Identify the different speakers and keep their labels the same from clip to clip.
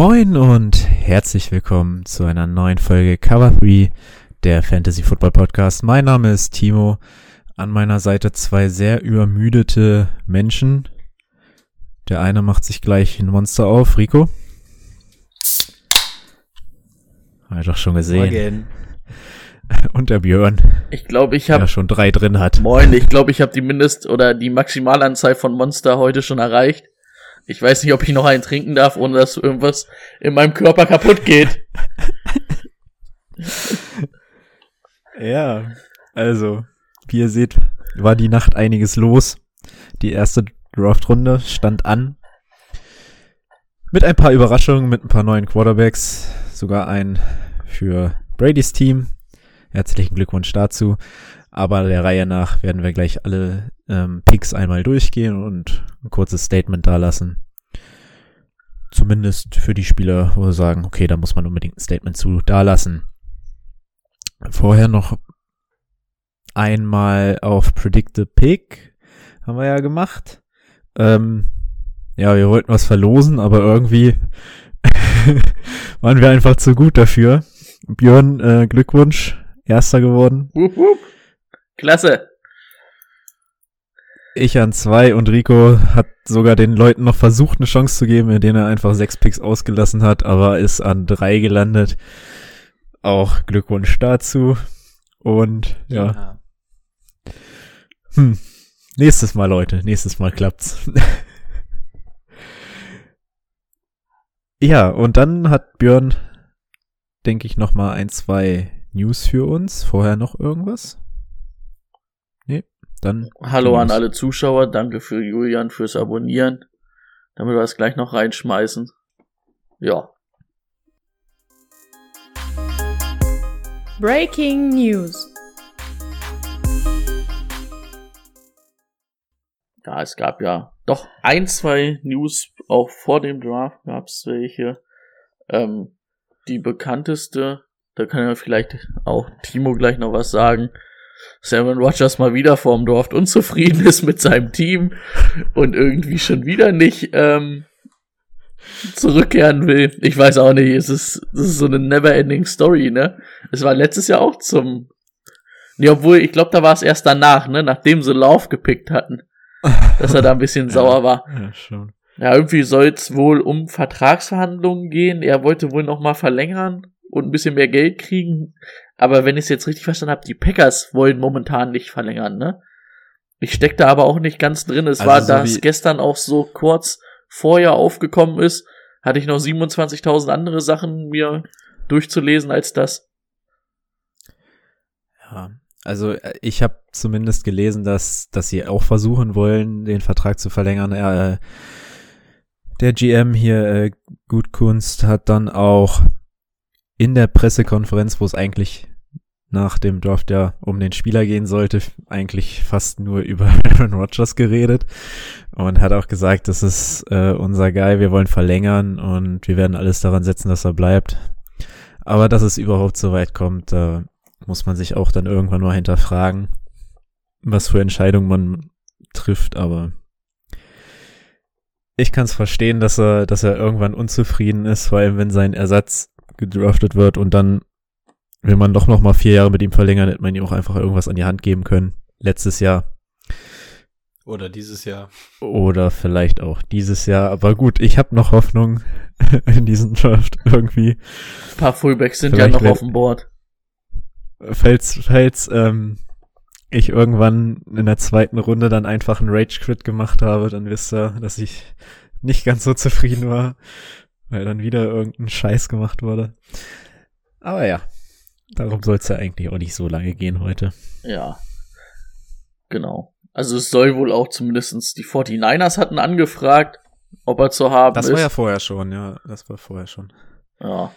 Speaker 1: Moin und herzlich willkommen zu einer neuen Folge Cover 3, der Fantasy Football Podcast. Mein Name ist Timo. An meiner Seite zwei sehr übermüdete Menschen. Der eine macht sich gleich ein Monster auf. Rico? Hab ich doch schon gesehen.
Speaker 2: Morgen.
Speaker 1: Und der Björn,
Speaker 2: Ich glaube, ich
Speaker 1: der
Speaker 2: habe
Speaker 1: schon drei drin hat.
Speaker 2: Moin, ich glaube, ich habe die Mindest- oder die Maximalanzahl von Monster heute schon erreicht. Ich weiß nicht, ob ich noch einen trinken darf, ohne dass irgendwas in meinem Körper kaputt geht.
Speaker 1: Ja, also, wie ihr seht, war die Nacht einiges los. Die erste Draft-Runde stand an. Mit ein paar Überraschungen, mit ein paar neuen Quarterbacks. Sogar ein für Bradys Team. Herzlichen Glückwunsch dazu. Aber der Reihe nach werden wir gleich alle ähm, Picks einmal durchgehen und ein kurzes Statement dalassen. Zumindest für die Spieler, wo wir sagen, okay, da muss man unbedingt ein Statement zu dalassen. Vorher noch einmal auf Predict the Pick. Haben wir ja gemacht. Ähm, ja, wir wollten was verlosen, aber irgendwie waren wir einfach zu gut dafür. Björn, äh, Glückwunsch. Erster geworden.
Speaker 2: Wupp, wupp. Klasse.
Speaker 1: Ich an zwei und Rico hat sogar den Leuten noch versucht, eine Chance zu geben, indem er einfach sechs Picks ausgelassen hat, aber ist an drei gelandet. Auch Glückwunsch dazu. Und ja, Hm. Nächstes Mal, Leute. Nächstes Mal klappt's. ja, und dann hat Björn, denke ich, noch mal ein, zwei News für uns. Vorher noch irgendwas? Dann.
Speaker 2: Hallo an alle Zuschauer. Danke für Julian fürs Abonnieren. Damit wir es gleich noch reinschmeißen. Ja.
Speaker 3: Breaking News.
Speaker 2: Ja, es gab ja doch ein, zwei News, auch vor dem Draft gab es welche. Ähm, die bekannteste, da kann ja vielleicht auch Timo gleich noch was sagen. Simon Rogers mal wieder vorm Draft unzufrieden ist mit seinem Team und irgendwie schon wieder nicht ähm, zurückkehren will. Ich weiß auch nicht, es ist, es ist so eine never-ending Story, ne? Es war letztes Jahr auch zum. Nee, obwohl, ich glaube, da war es erst danach, ne? Nachdem sie Lauf gepickt hatten dass er da ein bisschen sauer war.
Speaker 1: Ja, schon.
Speaker 2: Ja, irgendwie soll es wohl um Vertragsverhandlungen gehen. Er wollte wohl noch mal verlängern und ein bisschen mehr Geld kriegen. Aber wenn ich es jetzt richtig verstanden habe, die Packers wollen momentan nicht verlängern, ne? Ich steck da aber auch nicht ganz drin. Es
Speaker 1: Also
Speaker 2: war,
Speaker 1: so
Speaker 2: dass
Speaker 1: wie-
Speaker 2: gestern auch so kurz vorher aufgekommen ist, hatte ich noch 27.000 andere Sachen mir durchzulesen als das.
Speaker 1: Ja, also äh, ich habe zumindest gelesen, dass, dass sie auch versuchen wollen, den Vertrag zu verlängern. Er, äh, der GM hier, äh, Gutkunst, hat dann auch in der Pressekonferenz, wo es eigentlich nach dem Draft ja um den Spieler gehen sollte, eigentlich fast nur über Aaron Rodgers geredet und hat auch gesagt, das ist äh, unser Guy, wir wollen verlängern und wir werden alles daran setzen, dass er bleibt. Aber dass es überhaupt so weit kommt, da muss man sich auch dann irgendwann mal hinterfragen, was für Entscheidungen man trifft, aber ich kann es verstehen, dass er, dass er irgendwann unzufrieden ist, vor allem wenn sein Ersatz gedraftet wird und dann will man doch noch mal vier Jahre mit ihm verlängern, hätte man ihm auch einfach irgendwas an die Hand geben können. Letztes Jahr
Speaker 4: Oder dieses Jahr.
Speaker 1: oder vielleicht auch dieses Jahr. Aber gut, ich habe noch Hoffnung in diesen Draft irgendwie.
Speaker 2: Ein paar Fullbacks sind
Speaker 1: Vielleicht
Speaker 2: ja noch auf dem Board.
Speaker 1: falls, falls ähm, ich irgendwann in der zweiten Runde dann einfach einen Rage-Crit gemacht habe, dann wisst ihr, dass ich nicht ganz so zufrieden war, weil dann wieder irgendein Scheiß gemacht wurde. Aber ja, darum soll es ja eigentlich auch nicht so lange gehen heute.
Speaker 2: Ja. Genau. Also es soll wohl auch zumindestens die 49ers hatten angefragt, ob er zu haben
Speaker 1: Das
Speaker 2: ist.
Speaker 1: war ja vorher schon, ja, das war vorher schon.
Speaker 2: Ja.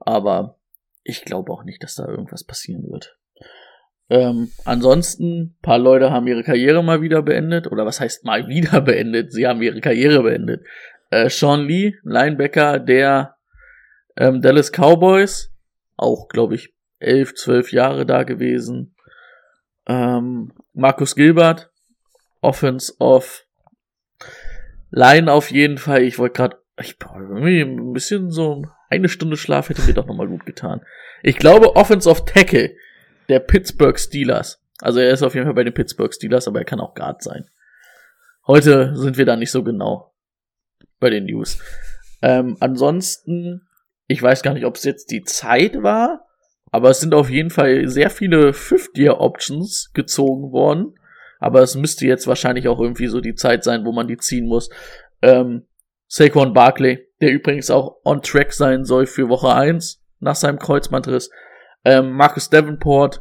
Speaker 2: Aber ich glaube auch nicht, dass da irgendwas passieren wird. Ähm, ansonsten, paar Leute haben ihre Karriere mal wieder beendet. Oder was heißt mal wieder beendet? Sie haben ihre Karriere beendet. Äh, Sean Lee, Linebacker der ähm, Dallas Cowboys. Auch, glaube ich, elf, zwölf Jahre da gewesen. Ähm, Markus Gilbert, Offense of Line auf jeden Fall. Ich wollte gerade, ich irgendwie ein bisschen so eine Stunde Schlaf hätte mir doch nochmal gut getan. Ich glaube Offense of Tackle der Pittsburgh Steelers. Also er ist auf jeden Fall bei den Pittsburgh Steelers, aber er kann auch Guard sein. Heute sind wir da nicht so genau bei den News. Ähm, ansonsten, ich weiß gar nicht, ob es jetzt die Zeit war, aber es sind auf jeden Fall sehr viele Fifth-Year-Options gezogen worden. Aber es müsste jetzt wahrscheinlich auch irgendwie so die Zeit sein, wo man die ziehen muss. Ähm, Saquon Barkley, der übrigens auch on track sein soll für Woche 1 nach seinem Kreuzbandriss. Ähm, Marcus Davenport,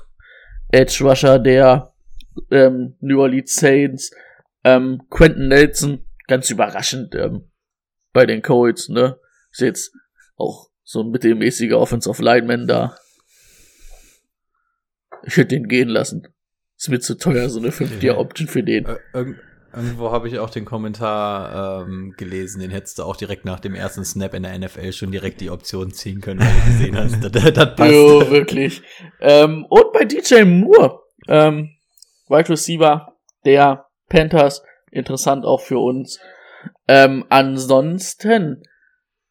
Speaker 2: Edge Rusher der ähm, New Orleans Saints. Ähm, Quentin Nelson, ganz überraschend ähm, bei den Colts, ne? Ist jetzt auch so ein mittelmäßiger Offensive Lineman da. Ich hätte den gehen lassen. Ist mir zu teuer, so eine 5-Tier-Option für den.
Speaker 4: Ir irgendwo habe ich auch den Kommentar ähm, gelesen, den hättest du auch direkt nach dem ersten Snap in der NFL schon direkt die Option ziehen können, weil du gesehen hast, das, das passt.
Speaker 2: Jo, wirklich. Ähm, und bei DJ Moore, ähm, Wide Receiver der Panthers, interessant auch für uns. Ähm, ansonsten,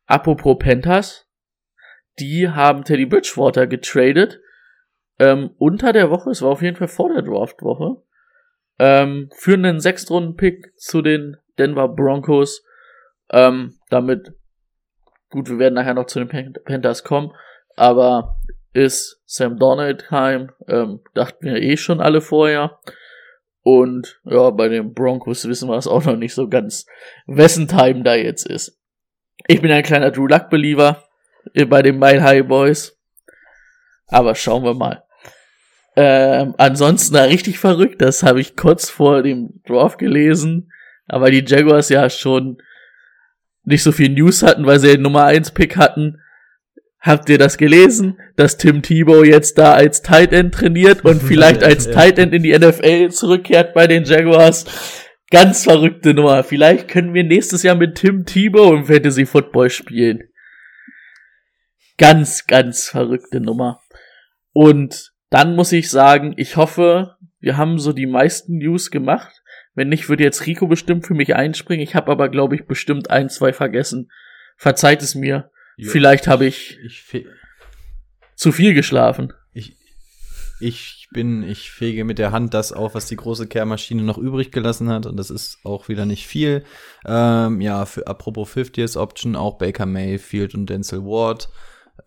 Speaker 2: apropos Panthers, die haben Teddy Bridgewater getradet ähm, unter der Woche, es war auf jeden Fall vor der Draftwoche, ähm, für einen Sechstrunden-Pick zu den Denver Broncos. Ähm, damit, gut, wir werden nachher noch zu den Pan Panthers kommen, aber ist Sam Donald heim, ähm, dachten wir eh schon alle vorher. Und ja, bei den Broncos wissen wir es auch noch nicht so ganz, wessen Time da jetzt ist. Ich bin ein kleiner Drew Luck-Believer bei den Mile High Boys. Aber schauen wir mal. Ähm, ansonsten richtig verrückt, das habe ich kurz vor dem Draft gelesen, aber die Jaguars ja schon nicht so viel News hatten, weil sie den Nummer 1 Pick hatten. Habt ihr das gelesen, dass Tim Tebow jetzt da als Tight End trainiert und vielleicht als Tight End in die NFL zurückkehrt bei den Jaguars? Ganz verrückte Nummer. Vielleicht können wir nächstes Jahr mit Tim Tebow im Fantasy Football spielen. Ganz, ganz verrückte Nummer. Und dann muss ich sagen, ich hoffe, wir haben so die meisten News gemacht. Wenn nicht, würde jetzt Rico bestimmt für mich einspringen. Ich habe aber, glaube ich, bestimmt ein, zwei vergessen. Verzeiht es mir.
Speaker 4: Jo,
Speaker 2: Vielleicht habe ich,
Speaker 4: ich,
Speaker 2: zu viel geschlafen.
Speaker 4: ich, ich bin, ich fege mit der Hand das auf, was die große Kehrmaschine noch übrig gelassen hat. Und das ist auch wieder nicht viel. Ähm, ja, für apropos 50th Option, auch Baker Mayfield und Denzel Ward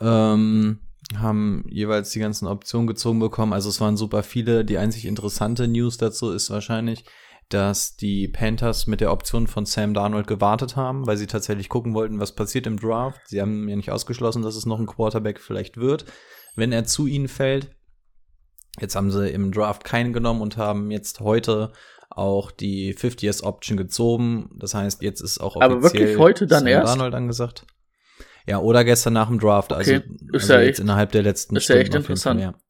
Speaker 4: ähm, haben jeweils die ganzen Optionen gezogen bekommen. Also es waren super viele. Die einzig interessante News dazu ist wahrscheinlich, dass die Panthers mit der Option von Sam Darnold gewartet haben, weil sie tatsächlich gucken wollten, was passiert im Draft. Sie haben ja nicht ausgeschlossen, dass es noch ein Quarterback vielleicht wird, wenn er zu ihnen fällt. Jetzt haben sie im Draft keinen genommen und haben jetzt heute auch die 50th Option gezogen. Das heißt, jetzt ist auch
Speaker 2: Aber wirklich heute dann
Speaker 4: Sam
Speaker 2: erst?
Speaker 4: Darnold angesagt. Ja, oder gestern nach dem Draft.
Speaker 2: Okay,
Speaker 4: Also,
Speaker 2: ist
Speaker 4: also
Speaker 2: ja
Speaker 4: jetzt
Speaker 2: echt-
Speaker 4: innerhalb der letzten
Speaker 2: ist ja echt
Speaker 4: Stunden jeden Fall,
Speaker 2: interessant.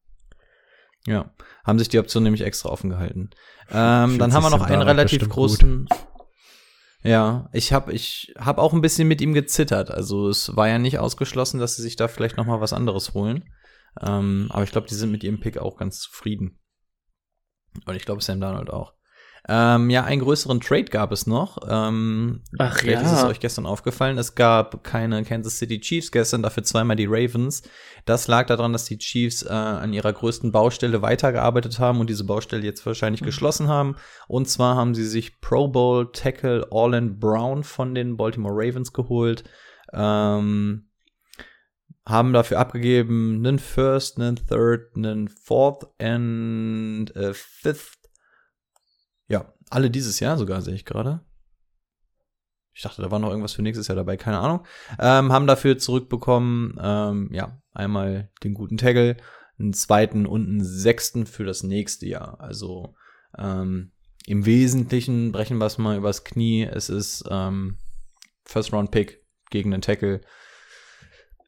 Speaker 4: Ja. ja, haben sich die Option nämlich extra offen gehalten. Ähm, dann haben wir noch einen relativ großen. Ja, ich habe ich hab auch ein bisschen mit ihm gezittert. Also es war ja nicht ausgeschlossen, dass sie sich da vielleicht noch mal was anderes holen. Ähm, aber ich glaube, die sind mit ihrem Pick auch ganz zufrieden. Und ich glaube, Sam Darnold auch. Ähm, ja, einen größeren Trade gab es noch. Ähm,
Speaker 2: Ach
Speaker 4: vielleicht
Speaker 2: ja.
Speaker 4: ist es euch gestern aufgefallen. Es gab keine Kansas City Chiefs gestern, dafür zweimal die Ravens. Das lag daran, dass die Chiefs äh, an ihrer größten Baustelle weitergearbeitet haben und diese Baustelle jetzt wahrscheinlich geschlossen haben. Und zwar haben sie sich Pro Bowl Tackle Orland Brown von den Baltimore Ravens geholt. Ähm, haben dafür abgegeben einen First, einen Third, einen Fourth and a Fifth. Ja, alle dieses Jahr sogar, sehe ich gerade. Ich dachte, da war noch irgendwas für nächstes Jahr dabei, keine Ahnung. Ähm, haben dafür zurückbekommen, ähm, ja, einmal den guten Tackle, einen zweiten und einen sechsten für das nächste Jahr. Also ähm, im Wesentlichen brechen wir es mal übers Knie. Es ist ähm, First Round Pick gegen den Tackle.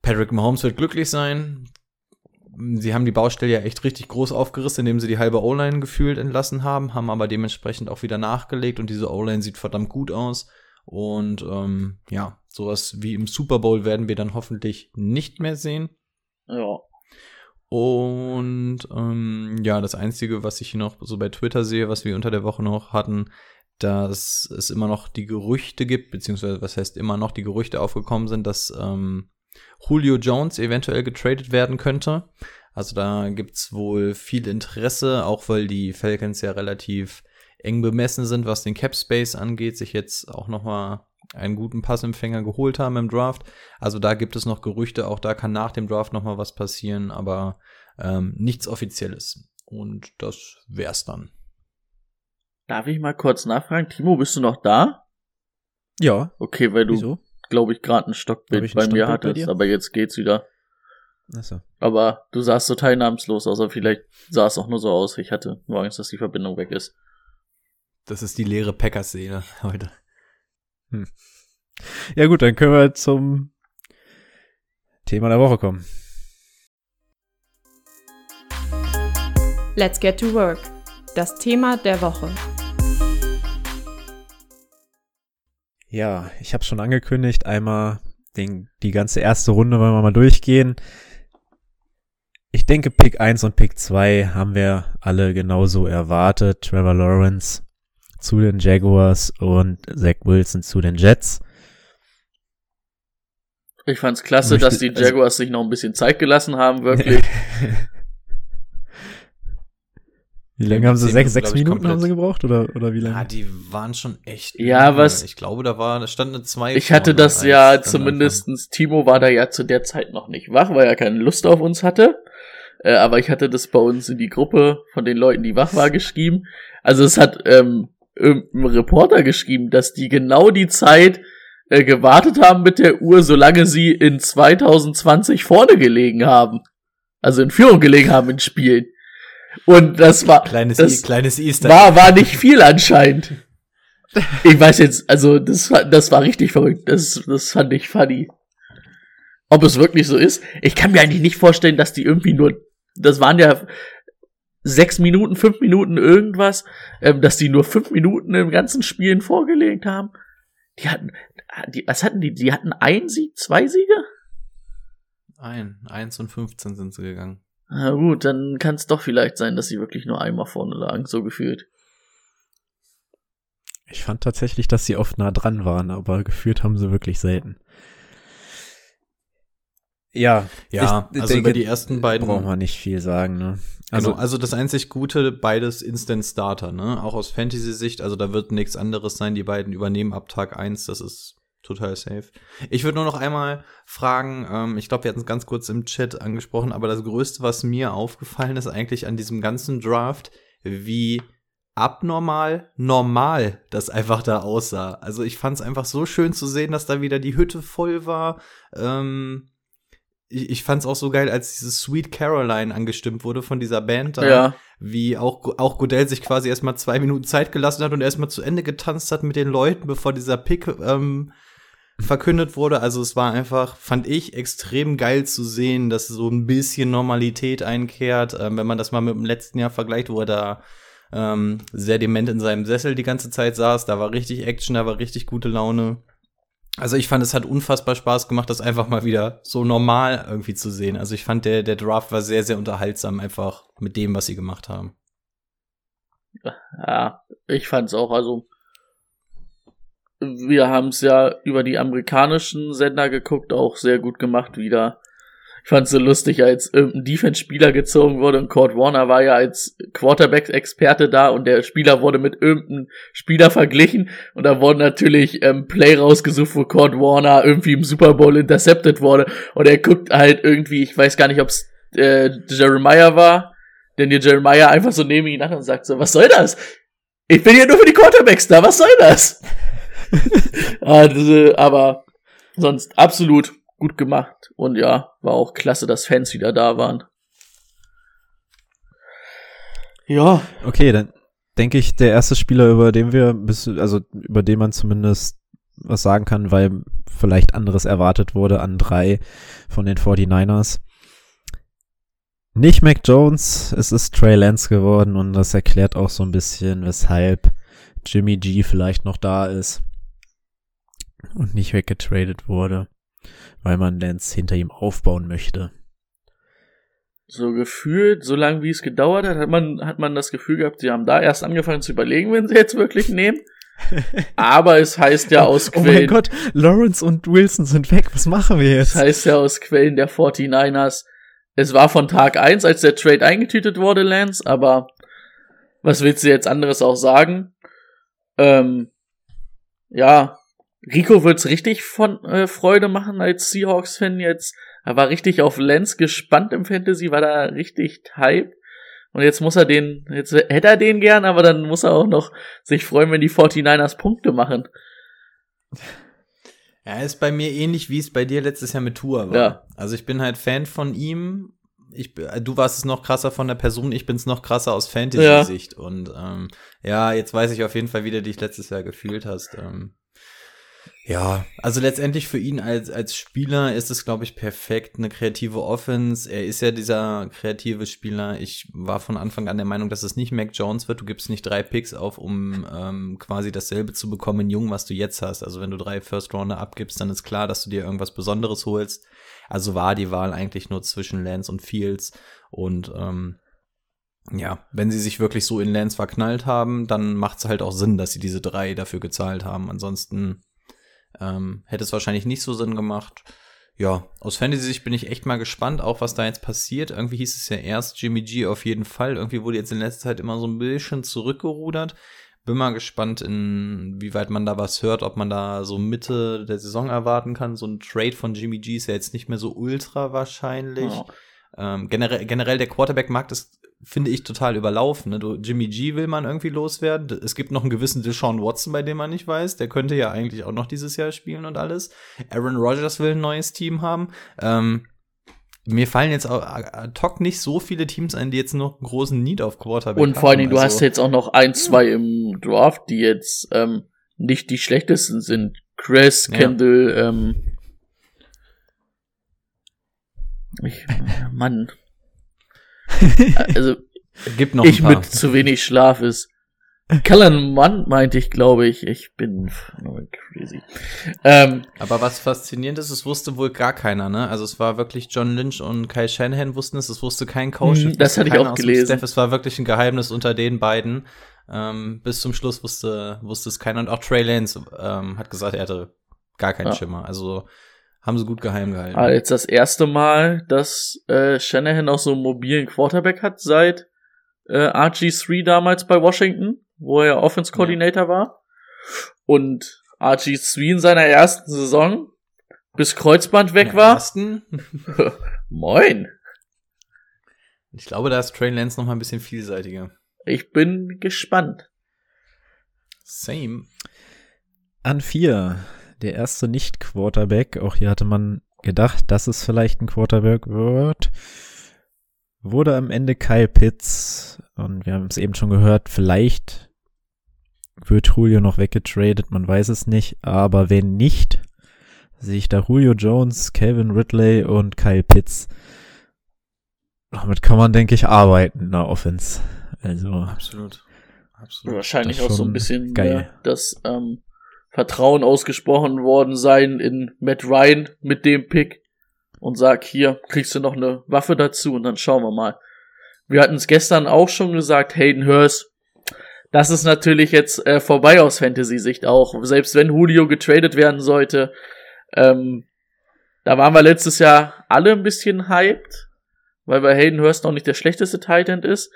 Speaker 4: Patrick Mahomes wird glücklich sein. Sie haben die Baustelle ja echt richtig groß aufgerissen, indem sie die halbe O-Line gefühlt entlassen haben, haben aber dementsprechend auch wieder nachgelegt und diese O-Line sieht verdammt gut aus. Und ähm, ja, sowas wie im Super Bowl werden wir dann hoffentlich nicht mehr sehen.
Speaker 2: Ja.
Speaker 4: Und ähm, ja, das Einzige, was ich hier noch so bei Twitter sehe, was wir unter der Woche noch hatten, dass es immer noch die Gerüchte gibt, beziehungsweise was heißt immer noch die Gerüchte aufgekommen sind, dass ähm, Julio Jones eventuell getradet werden könnte. Also da gibt's wohl viel Interesse, auch weil die Falcons ja relativ eng bemessen sind, was den Cap Space angeht, sich jetzt auch noch mal einen guten Passempfänger geholt haben im Draft. Also da gibt es noch Gerüchte, auch da kann nach dem Draft noch mal was passieren, aber ähm, nichts Offizielles. Und das wär's dann.
Speaker 2: Darf ich mal kurz nachfragen? Timo, bist du noch da?
Speaker 1: Ja.
Speaker 2: Okay, weil du,
Speaker 1: Wieso?
Speaker 2: Glaube ich, gerade ein Stockbild
Speaker 1: ich ein
Speaker 2: bei mir
Speaker 1: Stockbild bei
Speaker 2: hattest,
Speaker 1: dir?
Speaker 2: aber jetzt geht's wieder.
Speaker 1: Achso.
Speaker 2: Aber du sahst so teilnahmslos aus, aber vielleicht sah es auch nur so aus. Ich hatte nur Angst, dass die Verbindung weg ist.
Speaker 4: Das ist die leere Packers-Szene heute.
Speaker 1: Ja gut, dann können wir zum Thema der Woche kommen.
Speaker 3: Let's get to work. Das Thema der Woche.
Speaker 1: Ja, ich habe schon angekündigt, einmal den, die ganze erste Runde wollen wir mal durchgehen. Ich denke, Pick 1 und Pick 2 haben wir alle genauso erwartet. Trevor Lawrence zu den Jaguars und Zach Wilson zu den Jets.
Speaker 2: Ich fand's klasse,
Speaker 1: Möchte-
Speaker 2: dass die
Speaker 1: also-
Speaker 2: Jaguars sich noch ein bisschen Zeit gelassen haben, wirklich.
Speaker 1: Wie lange haben sie? Sechs,
Speaker 4: Minuten,
Speaker 1: sechs Minuten haben sie
Speaker 4: komplett.
Speaker 1: gebraucht oder, oder wie
Speaker 4: Ja,
Speaker 1: lange?
Speaker 4: die waren schon echt.
Speaker 2: Ja,
Speaker 4: lange.
Speaker 2: was-
Speaker 4: Ich glaube, da war, da stand eine 2.
Speaker 2: Ich hatte das ja zumindestens, Timo war da ja zu der Zeit noch nicht wach, weil er keine Lust auf uns hatte. Äh, aber ich hatte das bei uns in die Gruppe von den Leuten, die wach war, geschrieben. Also es hat ähm, irgendein Reporter geschrieben, dass die genau die Zeit äh, gewartet haben mit der Uhr, solange sie in 2020 vorne gelegen haben. Also in Führung gelegen haben in Spielen. Und das war,
Speaker 4: Kleines,
Speaker 2: das
Speaker 4: kleines Easter.
Speaker 2: war, war nicht viel anscheinend. Ich weiß jetzt, also das, war- das war richtig verrückt. Das, das fand ich funny. Ob es wirklich so ist? Ich kann mir eigentlich nicht vorstellen, dass die irgendwie nur, das waren ja sechs Minuten, fünf Minuten irgendwas, ähm, dass die nur fünf Minuten im ganzen Spielen vorgelegt haben. Die hatten, die, was hatten die? Die hatten ein Sieg, zwei Siege?
Speaker 4: Ein, 1 und 15 sind sie gegangen.
Speaker 2: Na gut, dann kann es doch vielleicht sein, dass sie wirklich nur einmal vorne lagen, so gefühlt.
Speaker 1: Ich fand tatsächlich, dass sie oft nah dran waren, aber geführt haben sie wirklich selten. Ja,
Speaker 4: Ja,
Speaker 1: ich
Speaker 4: also
Speaker 1: denke,
Speaker 4: über die ersten beiden.
Speaker 1: braucht man nicht viel sagen, ne?
Speaker 4: Also,
Speaker 1: Also,
Speaker 4: also das einzig Gute, beides Instant Starter, ne? Auch aus Fantasy-Sicht, also da wird nichts anderes sein. Die beiden übernehmen ab Tag 1, das ist total safe. Ich würde nur noch einmal fragen, ähm, ich glaube, wir hatten es ganz kurz im Chat angesprochen, aber das Größte, was mir aufgefallen ist eigentlich an diesem ganzen Draft, wie abnormal normal das einfach da aussah. Also ich fand es einfach so schön zu sehen, dass da wieder die Hütte voll war. Ähm, ich, ich fand es auch so geil, als dieses Sweet Caroline angestimmt wurde von dieser Band da
Speaker 2: Ja.
Speaker 4: wie auch, auch Godell sich quasi erstmal zwei Minuten Zeit gelassen hat und erstmal zu Ende getanzt hat mit den Leuten, bevor dieser Pick ähm, verkündet wurde. Also es war einfach, fand ich, extrem geil zu sehen, dass so ein bisschen Normalität einkehrt, ähm, wenn man das mal mit dem letzten Jahr vergleicht, wo er da ähm, sehr dement in seinem Sessel die ganze Zeit saß. Da war richtig Action, da war richtig gute Laune. Also ich fand, es hat unfassbar Spaß gemacht, das einfach mal wieder so normal irgendwie zu sehen. Also ich fand, der, der Draft war sehr, sehr unterhaltsam, einfach mit dem, was sie gemacht haben.
Speaker 2: Ja, ich fand's auch, also wir haben's ja über die amerikanischen Sender geguckt, auch sehr gut gemacht wieder. Ich fand's so lustig, als irgendein Defense-Spieler gezogen wurde und Kurt Warner war ja als Quarterback-Experte da und der Spieler wurde mit irgendeinem Spieler verglichen und da wurden natürlich ähm, Play rausgesucht, wo Kurt Warner irgendwie im Super Bowl intercepted wurde und er guckt halt irgendwie, ich weiß gar nicht, ob's äh, Jeremiah war, denn der Jeremiah einfach so neben ihn nach und sagt so, was soll das? Ich bin hier nur für die Quarterbacks da, was soll das? Ah, diese- aber sonst absolut gut gemacht. Und ja, war auch klasse, dass Fans wieder da waren. Ja,
Speaker 1: okay, dann denke ich, der erste Spieler, über den wir, bis, also über den man zumindest was sagen kann, weil vielleicht anderes erwartet wurde an drei von den 49ers. Nicht Mac Jones, es ist Trey Lance geworden und das erklärt auch so ein bisschen, weshalb Jimmy G vielleicht noch da ist und nicht weggetradet wurde, weil man Lance hinter ihm aufbauen möchte.
Speaker 2: So gefühlt, so lange wie es gedauert hat, hat man, hat man das Gefühl gehabt, sie haben da erst angefangen zu überlegen, wenn sie jetzt wirklich nehmen. Aber es heißt ja aus Quellen. Oh mein Gott,
Speaker 1: Lawrence und Wilson sind weg, was machen wir jetzt?
Speaker 2: Es heißt ja aus Quellen der 49ers, es war von Tag eins, als der Trade eingetütet wurde, Lance, aber was willst du jetzt anderes auch sagen? Ähm, ja, Rico wird's richtig von äh, Freude machen als Seahawks-Fan jetzt. Er war richtig auf Lance gespannt im Fantasy, war da richtig hype. Und jetzt muss er den, jetzt hätte er den gern, aber dann muss er auch noch sich freuen, wenn die 49ers Punkte machen.
Speaker 4: Ja, ist bei mir ähnlich, wie es bei dir letztes Jahr mit Tour war. Ja. Also ich bin halt Fan von ihm. Ich, du warst es noch krasser von der Person, ich bin es noch krasser aus Fantasy-Sicht. Ja. Und ähm, ja, jetzt weiß ich auf jeden Fall, wie du dich letztes Jahr gefühlt hast. Ähm, ja, also letztendlich für ihn als, als Spieler ist es, glaube ich, perfekt. Eine kreative Offense. Er ist ja dieser kreative Spieler. Ich war von Anfang an der Meinung, dass es nicht Mac Jones wird. Du gibst nicht drei Picks auf, um ähm, quasi dasselbe zu bekommen, Jung, was du jetzt hast. Also wenn du drei First Rounder abgibst, dann ist klar, dass du dir irgendwas Besonderes holst. Also war die Wahl eigentlich nur zwischen Lance und Fields. Und ähm, ja, wenn sie sich wirklich so in Lance verknallt haben, dann macht es halt auch Sinn, dass sie diese drei dafür gezahlt haben. Ansonsten ähm, hätte es wahrscheinlich nicht so Sinn gemacht. Ja, aus Fantasy-Sicht bin ich echt mal gespannt, auch was da jetzt passiert. Irgendwie hieß es ja erst Jimmy G auf jeden Fall. Irgendwie wurde jetzt in letzter Zeit immer so ein bisschen zurückgerudert. Bin mal gespannt, inwieweit man da was hört, ob man da so Mitte der Saison erwarten kann. So ein Trade von Jimmy G ist ja jetzt nicht mehr so ultra wahrscheinlich. Oh. Ähm, generell, generell der Quarterback-Markt ist finde ich total überlaufen. Ne? Du, Jimmy G will man irgendwie loswerden. Es gibt noch einen gewissen Deshaun Watson, bei dem man nicht weiß. Der könnte ja eigentlich auch noch dieses Jahr spielen und alles. Aaron Rodgers will ein neues Team haben. Ähm, mir fallen jetzt auch ad hoc nicht so viele Teams ein, die jetzt noch einen großen Need auf Quarterback
Speaker 2: haben. Und vor allen Dingen, du hast jetzt auch noch ein, zwei im Draft, die jetzt ähm, nicht die schlechtesten sind. Chris, Kendall, ja. ähm, ich, Mann, also, Gibt noch ich mit zu wenig Schlaf ist. Kellen Mann meinte ich, glaube ich. Ich bin crazy.
Speaker 4: Ähm, Aber was faszinierend ist, es wusste wohl gar keiner, ne? Also es war wirklich John Lynch und Kai Shanahan wussten es, es wusste kein Coach.
Speaker 2: Hm, das hatte ich auch gelesen. Staff.
Speaker 4: Es war wirklich ein Geheimnis unter den beiden. Ähm, bis zum Schluss wusste, wusste es keiner. Und auch Trey Lance ähm, hat gesagt, er hatte gar keinen ja. Schimmer. Also haben sie gut geheim gehalten.
Speaker 2: Ah, jetzt das erste Mal, dass äh, Shanahan auch so einen mobilen Quarterback hat seit äh, RG3 damals bei Washington, wo er Offense Coordinator ja. war. Und RG3 in seiner ersten Saison, bis Kreuzband weg war. Ersten? Moin.
Speaker 4: Ich glaube, da ist Trey Lance noch mal ein bisschen vielseitiger.
Speaker 2: Ich bin gespannt.
Speaker 4: Same.
Speaker 1: An vier der erste Nicht-Quarterback, auch hier hatte man gedacht, dass es vielleicht ein Quarterback wird, wurde am Ende Kyle Pitts. Und wir haben es eben schon gehört, vielleicht wird Julio noch weggetradet, man weiß es nicht. Aber wenn nicht, sehe ich da Julio Jones, Calvin Ridley und Kyle Pitts. Damit kann man, denke ich, arbeiten in der Offense. Also.
Speaker 4: Absolut.
Speaker 2: Absolut. Wahrscheinlich auch so ein bisschen geil. Das ähm, Vertrauen ausgesprochen worden sein in Matt Ryan mit dem Pick und sag, hier kriegst du noch eine Waffe dazu und dann schauen wir mal. Wir hatten es gestern auch schon gesagt, Hayden Hurst, das ist natürlich jetzt äh, vorbei aus Fantasy-Sicht auch. Selbst wenn Julio getradet werden sollte, ähm, da waren wir letztes Jahr alle ein bisschen hyped, weil bei Hayden Hurst noch nicht der schlechteste Titan ist.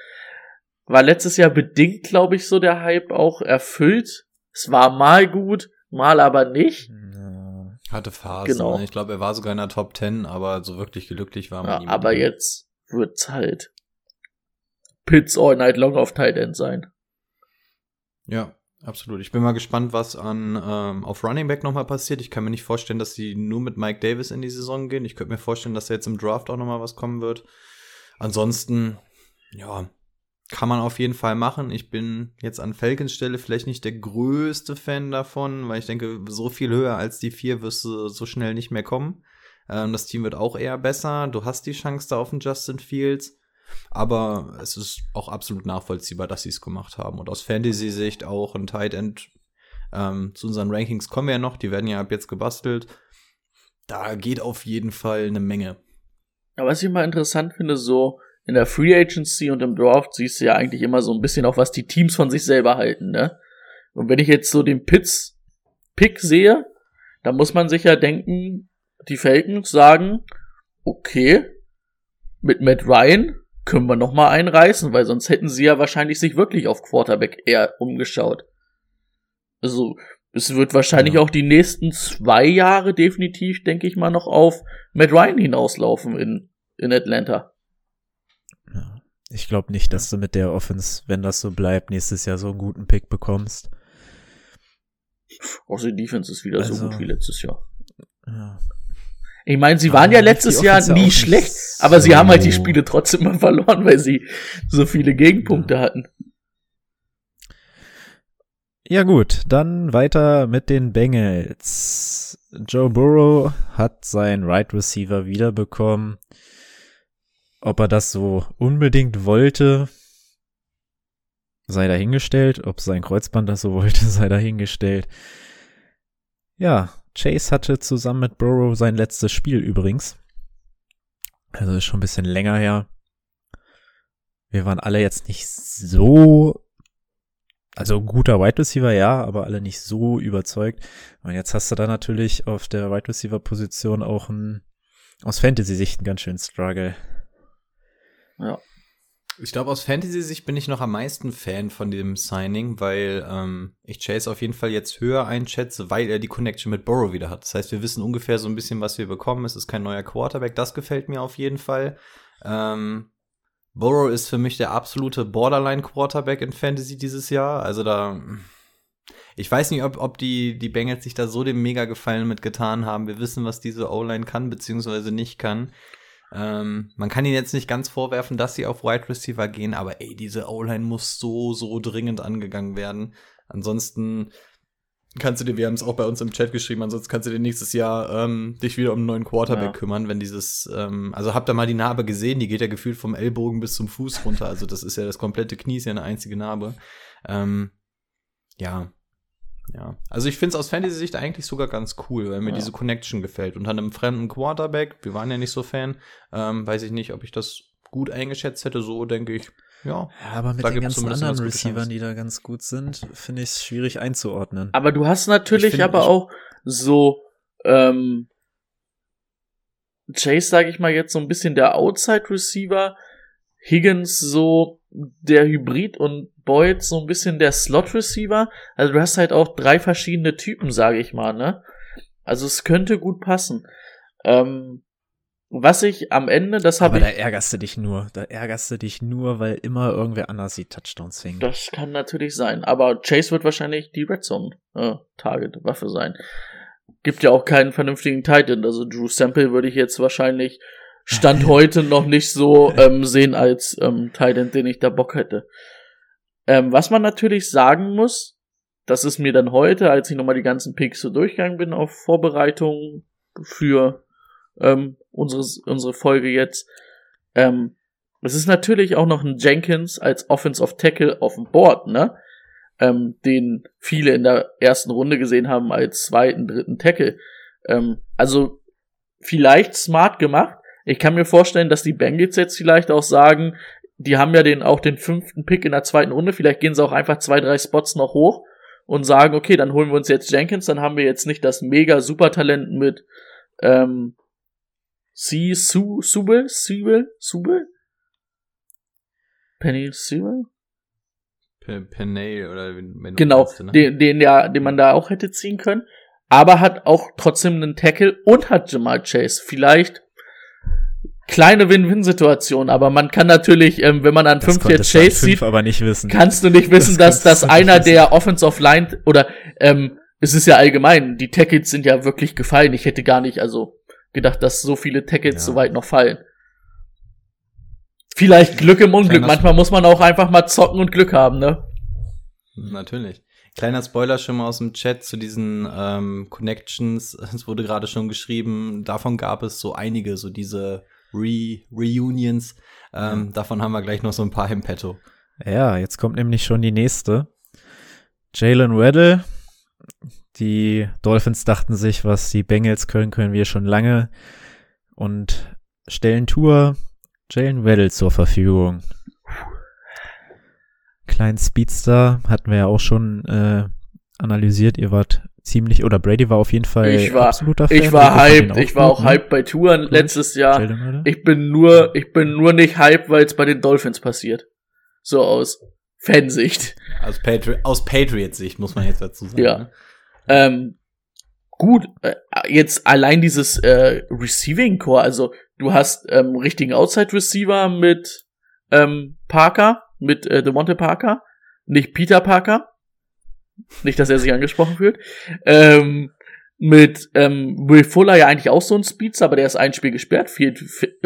Speaker 2: War letztes Jahr bedingt, glaube ich, so der Hype auch erfüllt. Es war mal gut, mal aber nicht.
Speaker 4: Hatte Phasen. Genau. Ne? Ich glaube, er war sogar in der Top 10, aber so wirklich glücklich war man
Speaker 2: ja, Aber jetzt wird's halt Pits all night long auf Tight End sein.
Speaker 4: Ja, absolut. Ich bin mal gespannt, was an ähm, auf Running Back nochmal passiert. Ich kann mir nicht vorstellen, dass sie nur mit Mike Davis in die Saison gehen. Ich könnte mir vorstellen, dass da jetzt im Draft auch nochmal was kommen wird. Ansonsten, ja, kann man auf jeden Fall machen. Ich bin jetzt an Falcons Stelle vielleicht nicht der größte Fan davon, weil ich denke, so viel höher als die vier wirst du so schnell nicht mehr kommen. Ähm, das Team wird auch eher besser. Du hast die Chance da auf den Justin Fields. Aber es ist auch absolut nachvollziehbar, dass sie es gemacht haben. Und aus Fantasy-Sicht auch ein Tight End. Ähm, zu unseren Rankings kommen wir ja noch, die werden ja ab jetzt gebastelt. Da geht auf jeden Fall eine Menge.
Speaker 2: Aber was ich mal interessant finde, so in der Free Agency und im Draft siehst du ja eigentlich immer so ein bisschen auch, was die Teams von sich selber halten, ne? Und wenn ich jetzt so den Pitts Pick sehe, dann muss man sich ja denken, die Falcons sagen, okay, mit Matt Ryan können wir noch mal einreißen, weil sonst hätten sie ja wahrscheinlich sich wirklich auf Quarterback eher umgeschaut. Also, es wird wahrscheinlich ja. auch die nächsten zwei Jahre definitiv, denke ich mal, noch auf Matt Ryan hinauslaufen in, in Atlanta.
Speaker 1: Ja. Ich glaube nicht, dass du mit der Offense, wenn das so bleibt, nächstes Jahr so einen guten Pick bekommst.
Speaker 2: Auch die Defense ist wieder also, so gut wie letztes Jahr.
Speaker 1: Ja.
Speaker 2: Ich meine, sie waren ja letztes Jahr nie schlecht, aber so. sie haben halt die Spiele trotzdem mal verloren, weil sie so viele Gegenpunkte ja. hatten.
Speaker 1: Ja gut, dann weiter mit den Bengals. Joe Burrow hat seinen Right Receiver wiederbekommen. Ob er das so unbedingt wollte, sei dahingestellt. Ob sein Kreuzband das so wollte, sei dahingestellt. Ja, Chase hatte zusammen mit Burrow sein letztes Spiel übrigens. Also ist schon ein bisschen länger her. Wir waren alle jetzt nicht so, also guter Wide Receiver, ja, aber alle nicht so überzeugt. Und jetzt hast du da natürlich auf der Wide Receiver Position auch ein, aus Fantasy-Sicht einen ganz schönen Struggle.
Speaker 4: Ja. Ich glaube, aus Fantasy-Sicht bin ich noch am meisten Fan von dem Signing, weil ähm, ich Chase auf jeden Fall jetzt höher einschätze, weil er die Connection mit Burrow wieder hat. Das heißt, wir wissen ungefähr so ein bisschen, was wir bekommen. Es ist kein neuer Quarterback. Das gefällt mir auf jeden Fall. Ähm, Burrow ist für mich der absolute Borderline-Quarterback in Fantasy dieses Jahr. Also da. Ich weiß nicht, ob, ob die, die Bengals sich da so den Mega-Gefallen mitgetan haben. Wir wissen, was diese O-Line kann, beziehungsweise nicht kann. Ähm, man kann ihnen jetzt nicht ganz vorwerfen, dass sie auf Wide Receiver gehen, aber ey, diese O-Line muss so, so dringend angegangen werden. Ansonsten kannst du dir, wir haben es auch bei uns im Chat geschrieben, ansonsten kannst du dir nächstes Jahr ähm, dich wieder um einen neuen Quarterback ja. kümmern, wenn dieses, ähm, also habt ihr mal die Narbe gesehen, die geht ja gefühlt vom Ellbogen bis zum Fuß runter, also das ist ja das komplette Knie, ist ja eine einzige Narbe. Ähm, ja, ja, also ich finde es aus Fantasy-Sicht eigentlich sogar ganz cool, weil mir ja. diese Connection gefällt. Unter einem fremden Quarterback, wir waren ja nicht so Fan, ähm, weiß ich nicht, ob ich das gut eingeschätzt hätte. So denke ich, ja.
Speaker 1: ja aber mit den ganzen anderen Receivern, die da ganz gut sind, finde ich es schwierig einzuordnen.
Speaker 2: Aber du hast natürlich find, aber auch so ähm, Chase, sage ich mal jetzt so ein bisschen der Outside-Receiver, Higgins so der Hybrid und Boyd so ein bisschen der Slot-Receiver. Also du hast halt auch drei verschiedene Typen, sage ich mal, ne? Also es könnte gut passen. Ähm, was ich am Ende, das habe
Speaker 1: ich. Aber da ärgerst du dich nur. Da ärgerst du dich nur, weil immer irgendwer anders die Touchdowns fängt.
Speaker 2: Das kann natürlich sein. Aber Chase wird wahrscheinlich die Red Zone äh, Target Waffe sein. Gibt ja auch keinen vernünftigen Titan. Also Drew Sample würde ich jetzt wahrscheinlich Stand heute noch nicht so ähm, sehen als ähm, Titan, den ich da Bock hätte. Ähm, was man natürlich sagen muss, das ist mir dann heute, als ich nochmal die ganzen Picks so durchgegangen bin auf Vorbereitung für ähm, unsere, unsere Folge jetzt, ähm, es ist natürlich auch noch ein Jenkins als Offensive Tackle auf dem Board, ne? Ähm, den viele in der ersten Runde gesehen haben als zweiten, dritten Tackle. Ähm, also vielleicht smart gemacht. Ich kann mir vorstellen, dass die Bengals jetzt vielleicht auch sagen, die haben ja den, auch den fünften Pick in der zweiten Runde. Vielleicht gehen sie auch einfach zwei, drei Spots noch hoch und sagen, okay, dann holen wir uns jetzt Jenkins, dann haben wir jetzt nicht das mega Supertalent mit ähm, C. Su, Subel, Subel, Subel? Penny Subel?
Speaker 4: Penny oder wenn
Speaker 2: Genau, meinst, ne? den, den, ja, den man da auch hätte ziehen können. Aber hat auch trotzdem einen Tackle und hat Jamal Chase. Vielleicht kleine Win-Win-Situation, aber man kann natürlich, ähm, wenn man an 5 jetzt Chase sieht, kannst du nicht wissen, das dass, dass einer wissen. der Offensive Line oder ähm, es ist ja allgemein, die Tackles sind ja wirklich gefallen. Ich hätte gar nicht also gedacht, dass so viele Tackles ja. so weit noch fallen. Vielleicht Glück im Unglück.
Speaker 4: Kleiner-
Speaker 2: Manchmal muss man auch einfach mal zocken und Glück haben, ne?
Speaker 4: Natürlich. Kleiner Spoiler schon mal aus dem Chat zu diesen ähm, Connections. Es wurde gerade schon geschrieben, davon gab es so einige, so diese Re Reunions. Ähm, Davon haben wir gleich noch so ein paar im Petto.
Speaker 1: Ja, jetzt kommt nämlich schon die nächste. Jalen Weddle. Die Dolphins dachten sich, was die Bengals können, können wir schon lange. Und stellen Tour Jalen Weddle zur Verfügung. Kleinen Speedster hatten wir ja auch schon äh, analysiert. Ihr wart ziemlich, oder Brady war auf jeden Fall
Speaker 2: Ich war-
Speaker 1: absoluter Fan.
Speaker 2: Ich war hyped. Ich war auch
Speaker 1: ne?
Speaker 2: hyped bei Touren letztes Jahr. Ich bin nur, ich bin nur nicht hyped, weil es bei den Dolphins passiert. So aus Fansicht.
Speaker 4: Aus, Patri aus Patriots-Sicht muss man jetzt dazu sagen.
Speaker 2: Ja.
Speaker 4: ne?
Speaker 2: Ähm, gut, äh, jetzt allein dieses äh, Receiving Core, also du hast ähm, richtigen Outside Receiver mit ähm, Parker, mit äh, Devonte Parker, nicht Peter Parker, nicht, dass er sich angesprochen fühlt, ähm, mit ähm, Will Fuller ja eigentlich auch so ein Speedster, aber der ist ein Spiel gesperrt, fällt,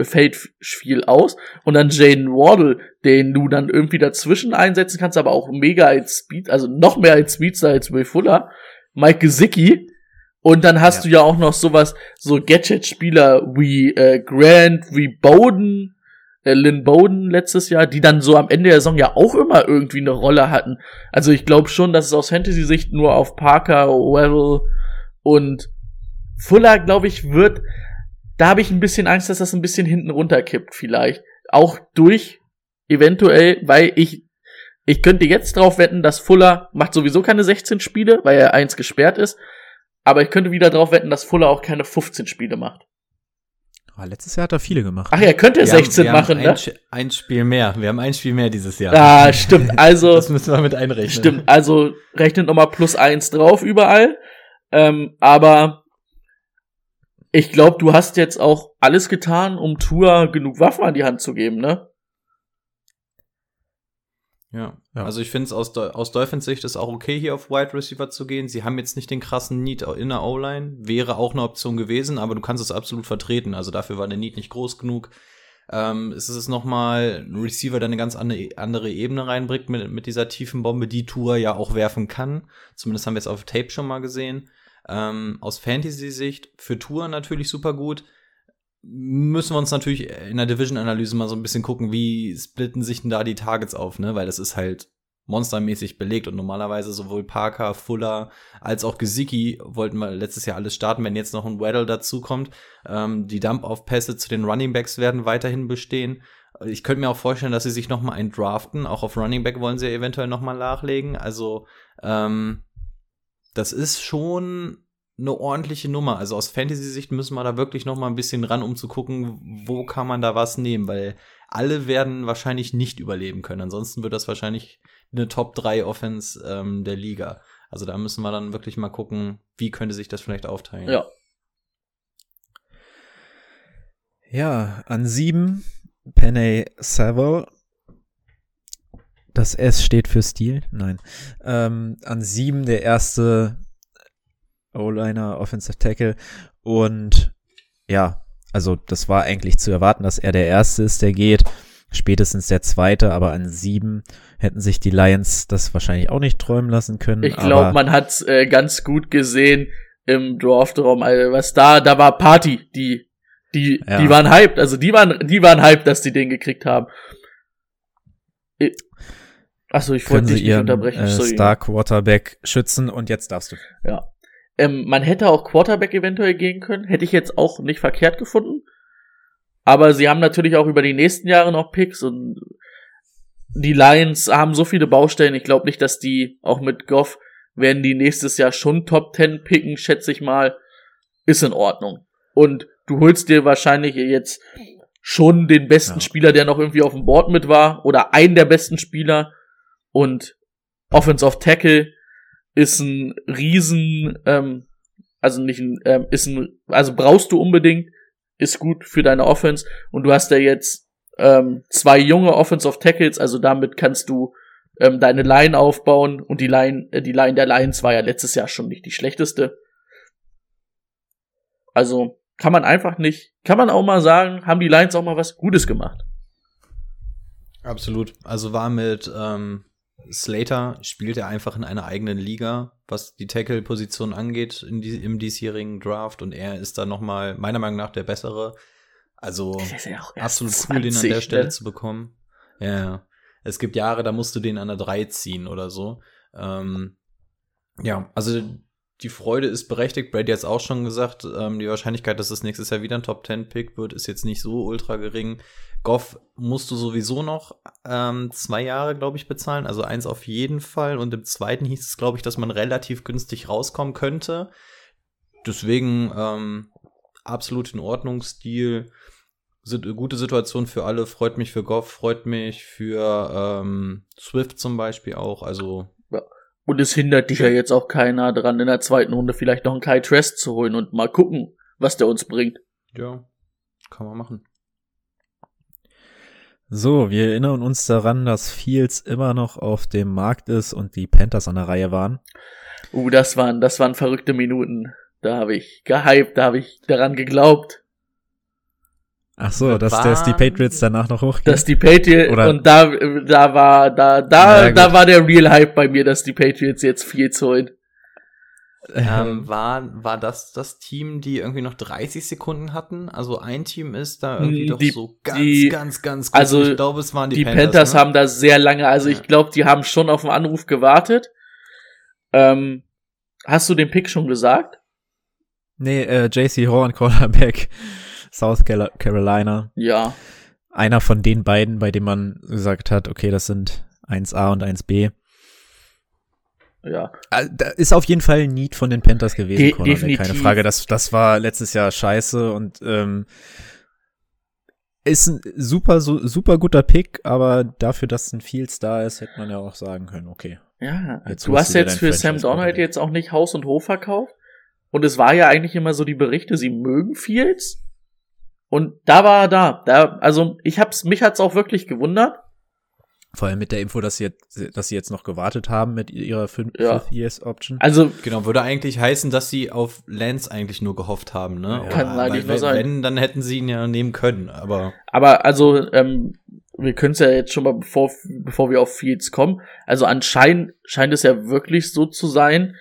Speaker 2: fällt viel aus. Und dann Jaden Wardle, den du dann irgendwie dazwischen einsetzen kannst, aber auch mega als Speed, also noch mehr als Speedster als Will Fuller. Mike Gesicki. Und dann hast
Speaker 1: Ja.
Speaker 2: du ja auch noch sowas, so Gadget-Spieler wie äh, Grant, wie Bowden, äh, Lynn Bowden letztes Jahr, die dann so am Ende der Saison ja auch immer irgendwie eine Rolle hatten. Also ich glaube schon, dass es aus Fantasy-Sicht nur auf Parker, Weddle und Fuller, glaube ich, wird, da habe ich ein bisschen Angst, dass das ein bisschen hinten runterkippt vielleicht. Auch durch, eventuell, weil ich, ich könnte jetzt drauf wetten, dass Fuller macht sowieso keine 16 Spiele, weil er eins gesperrt ist. Aber ich könnte wieder drauf wetten, dass Fuller auch keine 15 Spiele macht.
Speaker 1: Ah, letztes Jahr hat er viele gemacht.
Speaker 2: Ach, er könnte
Speaker 4: Wir
Speaker 2: 16
Speaker 4: haben, wir
Speaker 2: machen,
Speaker 4: haben
Speaker 2: ne?
Speaker 4: ein, Sch- ein Spiel mehr. Wir haben ein Spiel mehr dieses Jahr.
Speaker 2: Ah, stimmt. Also,
Speaker 4: Das müssen wir mit einrechnen.
Speaker 2: Stimmt, also rechnet nochmal plus eins drauf überall. Ähm, aber ich glaube, du hast jetzt auch alles getan, um Tour genug Waffen an die Hand zu geben, ne?
Speaker 4: Ja.
Speaker 1: Ja.
Speaker 4: Also ich finde es aus, aus Dolphins Sicht ist auch okay, hier auf Wide Receiver zu gehen. Sie haben jetzt nicht den krassen Need in der O-Line. Wäre auch eine Option gewesen, aber du kannst es absolut vertreten. Also dafür war der Need nicht groß genug. Ähm, es ist nochmal ein Receiver, der eine ganz andere, andere Ebene reinbringt mit, mit dieser tiefen Bombe, die Tour ja auch werfen kann. Zumindest haben wir es auf Tape schon mal gesehen. Ähm, aus Fantasy-Sicht für Tour natürlich super gut. Müssen wir uns natürlich in der Division-Analyse mal so ein bisschen gucken, wie splitten sich denn da die Targets auf, ne? Weil das ist halt monstermäßig belegt und normalerweise sowohl Parker, Fuller als auch Gesicki wollten wir letztes Jahr alles starten. Wenn jetzt noch ein Weddle dazukommt, ähm, die Dump-Off-Pässe zu den Running Backs werden weiterhin bestehen. Ich könnte mir auch vorstellen, dass sie sich noch mal einen draften. Auch auf Running Back wollen sie eventuell noch mal nachlegen. Also ähm, das ist schon eine ordentliche Nummer. Also aus Fantasy-Sicht müssen wir da wirklich noch mal ein bisschen ran, um zu gucken, wo kann man da was nehmen, weil alle werden wahrscheinlich nicht überleben können. Ansonsten wird das wahrscheinlich eine Top 3 Offense ähm, der Liga. Also da müssen wir dann wirklich mal gucken, wie könnte sich das vielleicht aufteilen.
Speaker 2: Ja.
Speaker 1: Ja, an sieben Penny Saville. Das S steht für Stil. Nein. Ähm, an sieben der erste O-Liner, Offensive Tackle. Und ja, also das war eigentlich zu erwarten, dass er der Erste ist, der geht. Spätestens der Zweite, aber an sieben hätten sich die Lions das wahrscheinlich auch nicht träumen lassen können.
Speaker 2: Ich glaube, man hat's äh, ganz gut gesehen im Draftraum. Also was da, da war Party, die, die,
Speaker 1: Ja.
Speaker 2: die waren hyped. Also die waren, die waren hyped, dass die den gekriegt haben. Ich- Achso, ich wollte
Speaker 1: sie
Speaker 2: dich nicht
Speaker 1: ihren
Speaker 2: unterbrechen.
Speaker 1: äh,
Speaker 2: sorry.
Speaker 1: Star Quarterback schützen und jetzt darfst du.
Speaker 2: Ja. Ähm, man hätte auch Quarterback eventuell gehen können. Hätte ich jetzt auch nicht verkehrt gefunden. Aber sie haben natürlich auch über die nächsten Jahre noch Picks und die Lions haben so viele Baustellen. Ich glaube nicht, dass die auch mit Goff werden die nächstes Jahr schon Top 10 picken, schätze ich mal. Ist in Ordnung. Und du holst dir wahrscheinlich jetzt schon den besten
Speaker 1: Ja.
Speaker 2: Spieler, der noch irgendwie auf dem Board mit war, oder einen der besten Spieler. Und Offense of Tackle ist ein riesen, ähm, also nicht ein, ähm, ist ein, also brauchst du unbedingt, ist gut für deine Offense und du hast ja jetzt ähm, zwei junge Offense of Tackles, also damit kannst du ähm, deine Line aufbauen und die Line, äh, die Line der Lions war ja letztes Jahr schon nicht die schlechteste. Also kann man einfach nicht, kann man auch mal sagen, haben die Lions auch mal was Gutes gemacht.
Speaker 4: Absolut. Also war mit ähm, Slater, spielt er einfach in einer eigenen Liga, was die Tackle-Position angeht die, im diesjährigen Draft und er ist da nochmal meiner Meinung nach der bessere. Also
Speaker 2: ja
Speaker 4: absolut cool, den an der Stelle ne? zu bekommen. Ja, es gibt Jahre, da musst du den an der 3 ziehen oder so. Ähm, ja, also die Freude ist berechtigt. Brady hat es auch schon gesagt, ähm, die Wahrscheinlichkeit, dass es nächstes Jahr wieder ein Top 10 Pick wird, ist jetzt nicht so ultra gering. Goff musst du sowieso noch ähm, zwei Jahre, glaube ich, bezahlen. Also eins auf jeden Fall. Und im zweiten hieß es, glaube ich, dass man relativ günstig rauskommen könnte. Deswegen ähm, absolut in Ordnung. Stil. Gute Situation für alle. Freut mich für Goff, freut mich für ähm, Swift zum Beispiel auch. Also
Speaker 2: und es hindert dich ja jetzt auch keiner dran, in der zweiten Runde vielleicht noch einen Kai Trest zu holen und mal gucken, was der uns bringt.
Speaker 4: Ja, kann man machen.
Speaker 1: So, wir erinnern uns daran, dass Fields immer noch auf dem Markt ist und die Panthers an der Reihe waren.
Speaker 2: Uh, das waren, das waren verrückte Minuten. Da habe ich gehypt, da habe ich daran geglaubt.
Speaker 1: Ach so, dass, dass die Patriots danach noch hochgehen.
Speaker 2: Dass die Patriots Oder und da da war da da da war der Real Hype bei mir, dass die Patriots jetzt viel holen.
Speaker 4: Ähm, war, war das das Team, die irgendwie noch 30 Sekunden hatten? Also ein Team ist da irgendwie doch so ganz, die, ganz, ganz
Speaker 2: gut. Also ich glaube, es waren die, die Panthers. Panthers ne? haben da sehr lange, also ja. ich glaube, die haben schon auf den Anruf gewartet. Ähm, hast du den Pick schon gesagt?
Speaker 1: Nee, äh, JC Horn, Cornerback, South Carolina.
Speaker 2: Ja.
Speaker 1: Einer von den beiden, bei dem man gesagt hat, okay, das sind 1A und 1B.
Speaker 2: Ja.
Speaker 1: Ah, da ist auf jeden Fall ein Need von den Panthers gewesen, De definitiv. keine Frage. Das, das war letztes Jahr scheiße und ähm, ist ein super, so, super guter Pick, aber dafür, dass ein Fields da ist, hätte man ja auch sagen können, okay.
Speaker 2: Ja, jetzt du hast jetzt für Sam Donald jetzt auch nicht Haus und Hof verkauft. Und es war ja eigentlich immer so die Berichte, sie mögen Fields. Und da war er da. da also ich hab's, mich hat's auch wirklich gewundert.
Speaker 1: Vor allem mit der Info, dass sie jetzt, dass sie jetzt noch gewartet haben mit ihrer Fifth ja. Years Option.
Speaker 4: Also genau würde eigentlich heißen, dass sie auf Lance eigentlich nur gehofft haben, ne? Ja,
Speaker 2: kann eigentlich nur sein.
Speaker 4: Wenn, dann hätten sie ihn ja nehmen können, aber.
Speaker 2: Aber also ähm, wir können es ja jetzt schon mal bevor bevor wir auf Fields kommen. Also anscheinend scheint es ja wirklich so zu sein,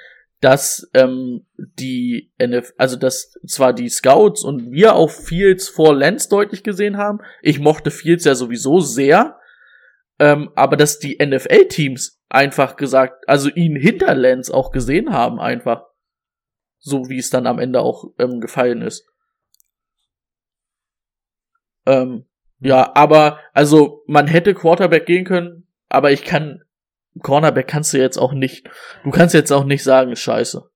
Speaker 2: dass ähm, die NF, also dass zwar die Scouts und wir auch Fields vor Lance deutlich gesehen haben. Ich mochte Fields ja sowieso sehr ähm, aber dass die NFL-Teams einfach gesagt, also ihn hinter Lance auch gesehen haben, einfach. So wie es dann am Ende auch ähm, gefallen ist. Ähm, ja, aber, also, man hätte Quarterback gehen können, aber ich kann, Cornerback kannst du jetzt auch nicht, du kannst jetzt auch nicht sagen, ist scheiße.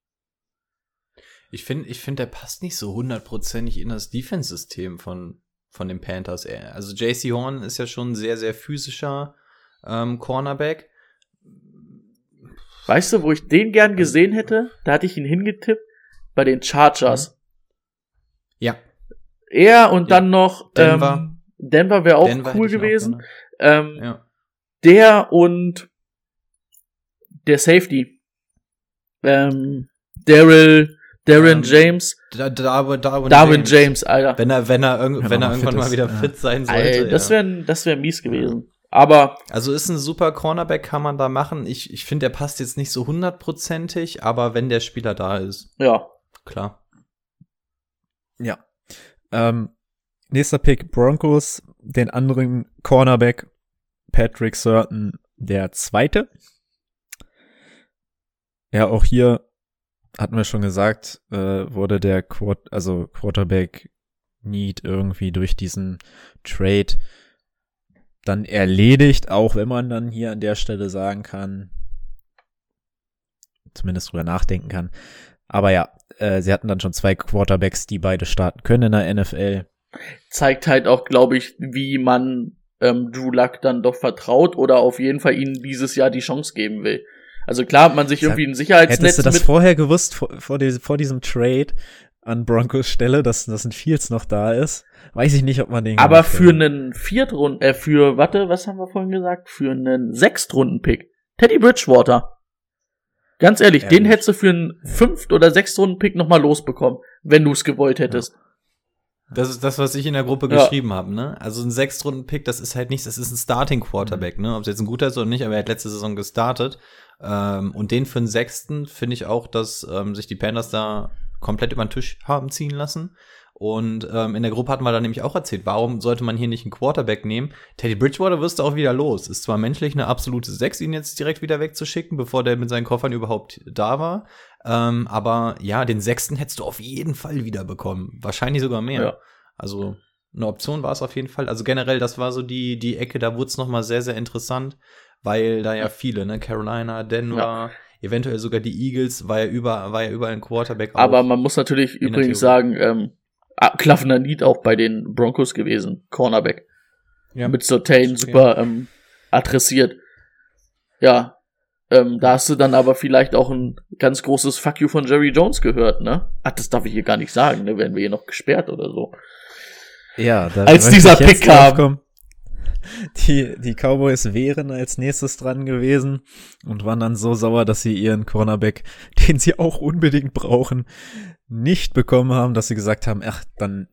Speaker 4: Ich finde, ich finde, der passt nicht so hundertprozentig in das Defense-System von, von den Panthers. Also JC Horn ist ja schon ein sehr, sehr physischer ähm, Cornerback.
Speaker 2: Weißt du, wo ich den gern gesehen hätte? Da hatte ich ihn hingetippt bei den Chargers. Mhm.
Speaker 4: Ja.
Speaker 2: Er und ja. dann noch Denver. Ähm, Denver wäre auch Denver cool gewesen. Auch, ähm, ja. Der und der Safety. Ähm, Daryl Darren ähm, James.
Speaker 4: Da, Darwin, Darwin,
Speaker 2: Darwin James. James. Alter.
Speaker 4: Wenn er, wenn er, irg wenn er irgendwann mal wieder ja. fit sein sollte. Alter,
Speaker 2: das wäre das wär mies gewesen. Aber.
Speaker 4: Also ist ein super Cornerback, kann man da machen. Ich, ich finde, der passt jetzt nicht so hundertprozentig, aber wenn der Spieler da ist.
Speaker 2: Ja.
Speaker 4: Klar.
Speaker 1: Ja. Ähm, nächster Pick Broncos, den anderen Cornerback Patrick Surton, der zweite. Ja, auch hier hatten wir schon gesagt, äh, wurde der Quad also Quarterback Need irgendwie durch diesen Trade dann erledigt, auch wenn man dann hier an der Stelle sagen kann, zumindest drüber nachdenken kann. Aber ja, äh, sie hatten dann schon zwei Quarterbacks, die beide starten können in der NFL.
Speaker 2: Zeigt halt auch, glaube ich, wie man ähm, Drew Luck dann doch vertraut oder auf jeden Fall ihnen dieses Jahr die Chance geben will. Also klar hat man sich irgendwie ein Sicherheitsnetz
Speaker 1: Hättest du das vorher gewusst, vor, vor, die, vor diesem Trade an Broncos Stelle, dass, dass ein Fields noch da ist? Weiß ich nicht, ob man den.
Speaker 2: Aber für einen Viertrunden, äh, für, warte, was haben wir vorhin gesagt? Für einen Sechstrunden-Pick. Teddy Bridgewater. Ganz ehrlich, ehrlich, den hättest du für einen Fünft- oder Sechstrunden-Pick nochmal losbekommen, wenn du es gewollt hättest.
Speaker 4: Das ist das, was ich in der Gruppe
Speaker 2: Ja.
Speaker 4: geschrieben habe, ne? Also ein Sechstrunden-Pick, das ist halt nichts, das ist ein Starting-Quarterback, ne? Ob es jetzt ein guter ist oder nicht, aber er hat letzte Saison gestartet. Ähm, und den für den Sechsten finde ich auch, dass ähm, sich die Panthers da komplett über den Tisch haben ziehen lassen. Und ähm, in der Gruppe hatten wir dann nämlich auch erzählt, warum sollte man hier nicht einen Quarterback nehmen? Teddy Bridgewater wirst du auch wieder los. Ist zwar menschlich eine absolute Sechs, ihn jetzt direkt wieder wegzuschicken, bevor der mit seinen Koffern überhaupt da war. Ähm, aber ja, den Sechsten hättest du auf jeden Fall wieder bekommen. Wahrscheinlich sogar mehr.
Speaker 2: Ja.
Speaker 4: Also eine Option war es auf jeden Fall. Also generell, das war so die, die Ecke, da wurde es nochmal sehr, sehr interessant, weil da ja viele, ne, Carolina, Denver, eventuell sogar die Eagles, war ja über, war ja überall ein Quarterback.
Speaker 2: Aber man muss natürlich übrigens sagen, ähm, ah, Klaffner Need auch bei den Broncos gewesen, Cornerback.
Speaker 4: ja.
Speaker 2: Mit Sotain
Speaker 4: Okay.
Speaker 2: super ähm, adressiert. Ja, ähm, da hast du dann aber vielleicht auch ein ganz großes Fuck you von Jerry Jones gehört, ne? Ach, das darf ich hier gar nicht sagen, ne? Werden wir hier noch gesperrt oder so.
Speaker 1: Ja, da
Speaker 2: Als dieser Pick kam.
Speaker 1: Die, die Cowboys wären als nächstes dran gewesen und waren dann so sauer, dass sie ihren Cornerback, den sie auch unbedingt brauchen, nicht bekommen haben, dass sie gesagt haben, ach, dann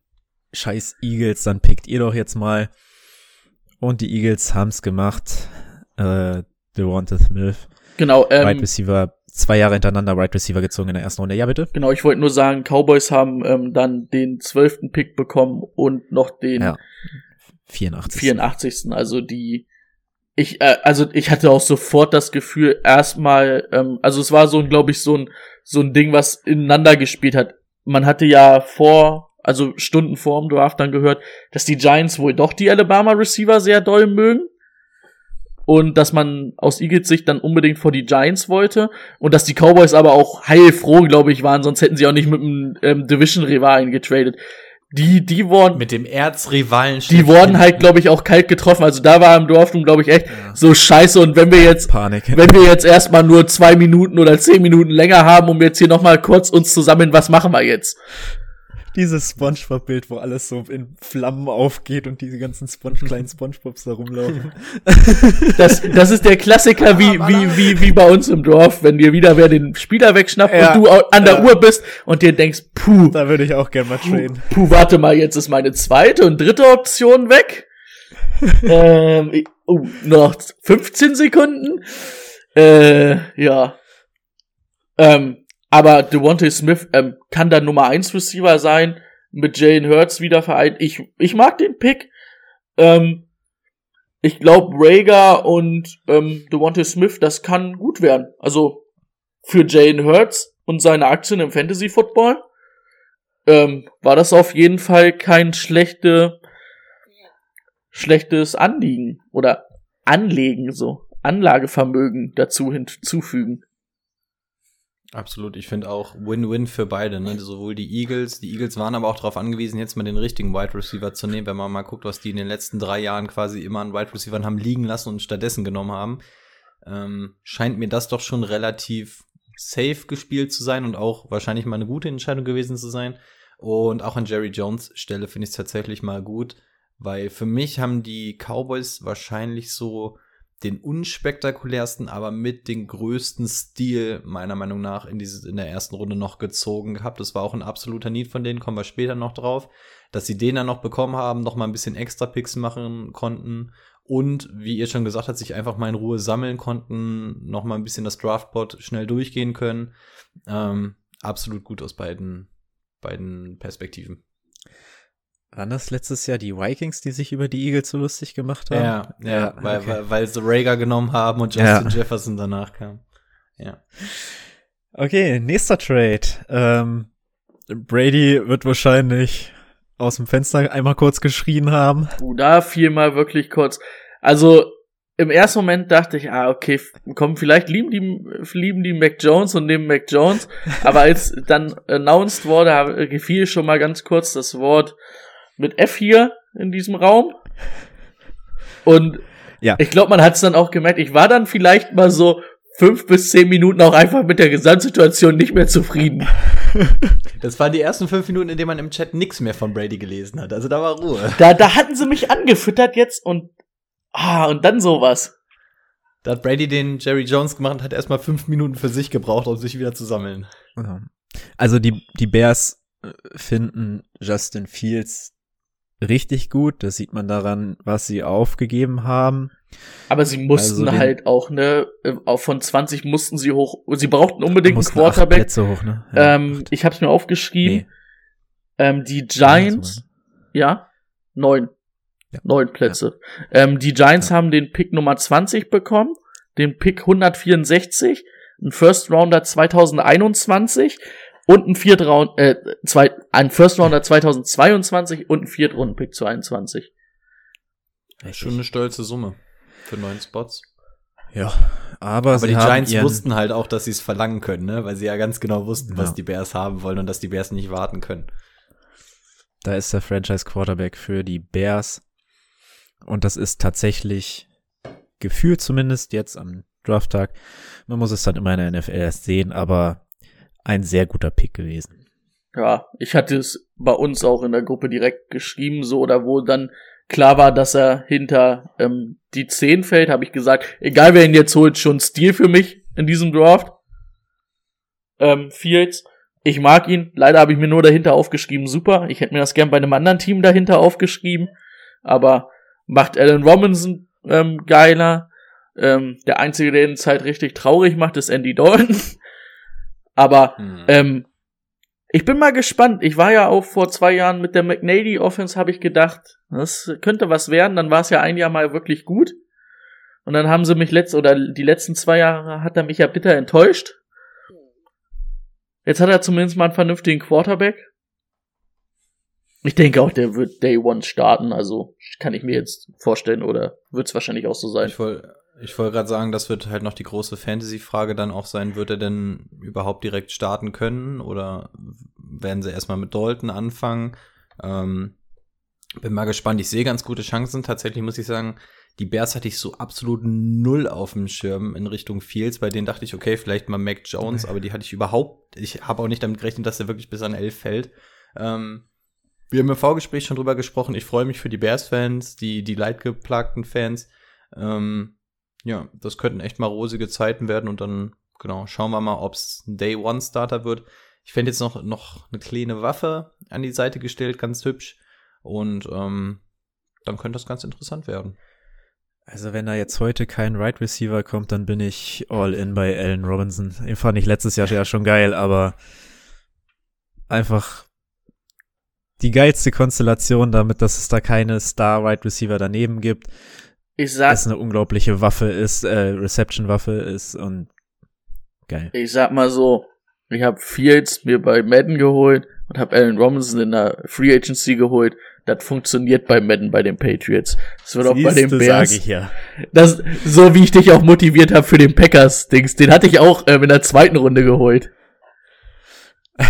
Speaker 1: scheiß Eagles, dann pickt ihr doch jetzt mal. Und die Eagles haben's gemacht. Äh, Devonta Smith,
Speaker 2: Genau,
Speaker 1: Wide
Speaker 2: ähm,
Speaker 1: Receiver, zwei Jahre hintereinander Wide Receiver gezogen in der ersten Runde. Ja, bitte?
Speaker 2: genau, ich wollte nur sagen, Cowboys haben ähm, dann den zwölften Pick bekommen und noch den
Speaker 1: Ja. 84.
Speaker 2: 84. Also die ich äh, also ich hatte auch sofort das Gefühl erstmal ähm, also es war so ein glaube ich so ein so ein Ding was ineinander gespielt hat. Man hatte ja vor also Stunden vor dem Draft dann gehört, dass die Giants wohl doch die Alabama Receiver sehr doll mögen und dass man aus Eagles Sicht dann unbedingt vor die Giants wollte und dass die Cowboys aber auch heilfroh, glaube ich, waren, sonst hätten sie auch nicht mit einem ähm, Division-Rivalen getradet. Die, die wurden,
Speaker 4: Mit dem Erzrivalen.
Speaker 2: die wurden halt, glaube ich, auch kalt getroffen. Also da war im Dorftum, glaube ich, echt so scheiße. Und wenn wir jetzt,
Speaker 1: Panik.
Speaker 2: wenn wir jetzt erstmal nur zwei Minuten oder zehn Minuten länger haben, um jetzt hier nochmal kurz uns zu sammeln, was machen wir jetzt?
Speaker 1: Dieses Spongebob-Bild, wo alles so in Flammen aufgeht und diese ganzen Sponge, kleinen Spongebobs da rumlaufen.
Speaker 2: Das, das ist der Klassiker wie, wie, wie, wie bei uns im Dorf, wenn dir wieder wer den Spieler wegschnappt
Speaker 1: Ja.
Speaker 2: und du an der
Speaker 1: Ja.
Speaker 2: Uhr bist und dir denkst, puh,
Speaker 1: da würde ich auch gerne mal traden.
Speaker 2: puh, warte mal, jetzt ist meine zweite und dritte Option weg. ähm, oh, noch 15 Sekunden. Äh, ja. Ähm, aber Devontae Smith ähm, kann da Nummer 1 Receiver sein, mit Jalen Hurts wieder vereint. Ich, ich mag den Pick. Ähm, ich glaube, Rager und ähm, Devontae Smith, das kann gut werden. Also für Jalen Hurts und seine Aktien im Fantasy Football ähm, war das auf jeden Fall kein schlechte, schlechtes Anliegen oder Anlegen, so Anlagevermögen dazu hinzufügen.
Speaker 4: Absolut, ich finde auch Win-Win für beide, ne? Sowohl die Eagles, die Eagles waren aber auch darauf angewiesen, jetzt mal den richtigen Wide Receiver zu nehmen, wenn man mal guckt, was die in den letzten drei Jahren quasi immer an Wide Receivern haben liegen lassen und stattdessen genommen haben. Ähm, scheint mir das doch schon relativ safe gespielt zu sein und auch wahrscheinlich mal eine gute Entscheidung gewesen zu sein. Und auch an Jerry Jones Stelle finde ich es tatsächlich mal gut, weil für mich haben die Cowboys wahrscheinlich so den unspektakulärsten, aber mit den größten Stil meiner Meinung nach in, dieses, in der ersten Runde noch gezogen gehabt. Das war auch ein absoluter Need von denen, kommen wir später noch drauf. Dass sie den dann noch bekommen haben, noch mal ein bisschen extra Picks machen konnten und, wie ihr schon gesagt habt, sich einfach mal in Ruhe sammeln konnten, noch mal ein bisschen das Draftboard schnell durchgehen können. Ähm, absolut gut aus beiden, beiden Perspektiven.
Speaker 1: Waren das letztes Jahr die Vikings, die sich über die Eagles so lustig gemacht haben?
Speaker 4: Ja, ja, weil,
Speaker 1: okay.
Speaker 4: weil, weil sie Rager genommen haben und
Speaker 1: Ja.
Speaker 4: Justin Jefferson danach kam. Ja.
Speaker 1: Okay, nächster Trade. Ähm, Brady wird wahrscheinlich aus dem Fenster einmal kurz geschrien haben.
Speaker 2: Uh, da fiel mal wirklich kurz. Also im ersten Moment dachte ich, ah, okay, komm, vielleicht lieben die, lieben die Mac Jones und nehmen Mac Jones. Aber als dann announced wurde, gefiel schon mal ganz kurz das Wort mit F hier in diesem Raum. Und
Speaker 1: Ja.
Speaker 2: ich glaube, man hat es dann auch gemerkt. Ich war dann vielleicht mal so fünf bis zehn Minuten auch einfach mit der Gesamtsituation nicht mehr zufrieden.
Speaker 4: Das waren die ersten fünf Minuten, in denen man im Chat nichts mehr von Brady gelesen hat. Also da war Ruhe.
Speaker 2: Da, da hatten sie mich angefüttert jetzt und ah, und dann sowas.
Speaker 4: Da hat Brady den Jerry Jones gemacht und hat erstmal fünf Minuten für sich gebraucht, um sich wieder zu sammeln.
Speaker 1: Also die, die Bears äh, finden Justin Fields richtig gut. Das sieht man daran, was sie aufgegeben haben.
Speaker 2: Aber sie mussten
Speaker 1: Also
Speaker 2: halt auch, ne, äh, auch von 20 mussten sie hoch, sie brauchten unbedingt einen Quarterback.
Speaker 1: Hoch, ne? Ja,
Speaker 2: Ähm, ich hab's mir aufgeschrieben.
Speaker 1: Nee,
Speaker 2: Ähm, die Giants, ja, neun.
Speaker 1: Ja.
Speaker 2: Neun Plätze. Ähm, die Giants haben den Pick Nummer 20 bekommen, den Pick 164, einen First Rounder 2021 und einen Viertraund, äh, zwei, ein First Rounder 2022 und einen Viertrunden-Pick 22.
Speaker 1: Richtig.
Speaker 4: Schon eine stolze Summe für neun Spots.
Speaker 1: Ja, aber,
Speaker 4: Aber
Speaker 1: sie
Speaker 4: die
Speaker 1: haben
Speaker 4: Giants wussten halt auch, dass sie es verlangen können, ne? Weil sie ja ganz genau wussten, was
Speaker 1: Ja.
Speaker 4: die Bears haben wollen und dass die Bears nicht warten können.
Speaker 1: Da ist der Franchise Quarterback für die Bears. Und das ist tatsächlich gefühlt zumindest jetzt am Drafttag. Man muss es dann immer in der NFL erst sehen, aber ein sehr guter Pick gewesen.
Speaker 2: Ja, ich hatte es bei uns auch in der Gruppe direkt geschrieben, so, oder wo dann klar war, dass er hinter ähm, die 10 fällt, habe ich gesagt, egal wer ihn jetzt holt, schon Stil für mich in diesem Draft. Ähm, Fields, ich mag ihn, leider habe ich mir nur dahinter aufgeschrieben, super, ich hätte mir das gern bei einem anderen Team dahinter aufgeschrieben, aber macht Alan Robinson ähm, geiler. Ähm, der Einzige, der ihn halt richtig traurig macht, ist Andy Dalton. aber ähm, ich bin mal gespannt. Ich war ja auch vor zwei Jahren mit der McNady Offense, habe ich gedacht, das könnte was werden. Dann war es ja ein Jahr mal wirklich gut. Und dann haben sie mich letzt oder die letzten zwei Jahre hat er mich ja bitter enttäuscht. Jetzt hat er zumindest mal einen vernünftigen Quarterback. Ich denke auch, der wird Day One starten. Also kann ich mir jetzt vorstellen oder wird es wahrscheinlich auch so sein.
Speaker 4: Ich wollte ich wollte gerade sagen, das wird halt noch die große Fantasy-Frage dann auch sein, wird er denn überhaupt direkt starten können oder werden sie erstmal mit Dalton anfangen? Ähm, bin mal gespannt. Ich sehe ganz gute Chancen. Tatsächlich muss ich sagen, die Bears hatte ich so absolut null auf dem Schirm in Richtung Fields. Bei denen dachte ich, okay, vielleicht mal Mac Jones, aber die hatte ich überhaupt, ich habe auch nicht damit gerechnet, dass er wirklich bis an elf fällt. Ähm, wir haben im Vorgespräch schon drüber gesprochen. Ich freue mich für die Bears-Fans, die, die leidgeplagten Fans. Ähm, ja, das könnten echt mal rosige Zeiten werden und dann, genau, schauen wir mal, ob es ein Day-One-Starter wird. Ich fände jetzt noch, noch eine kleine Waffe an die Seite gestellt, ganz hübsch. Und ähm, dann könnte das ganz interessant werden.
Speaker 1: Also wenn da jetzt heute kein Right Receiver kommt, dann bin ich all in bei Allen Robinson. Den fand ich letztes Jahr ja schon geil, aber einfach die geilste Konstellation damit, dass es da keine Star Right Receiver daneben gibt,
Speaker 2: Ich sag,
Speaker 1: dass eine unglaubliche Waffe ist, äh, Reception-Waffe ist und geil.
Speaker 2: ich sag mal so, ich habe Fields mir bei Madden geholt und habe Allen Robinson in der Free Agency geholt. Das funktioniert bei Madden bei den Patriots. Das wird auch bei den Bears.
Speaker 1: sag ich ja.
Speaker 2: Das, so wie ich dich auch motiviert habe für den Packers-Dings, den hatte ich auch ähm, in der zweiten Runde geholt.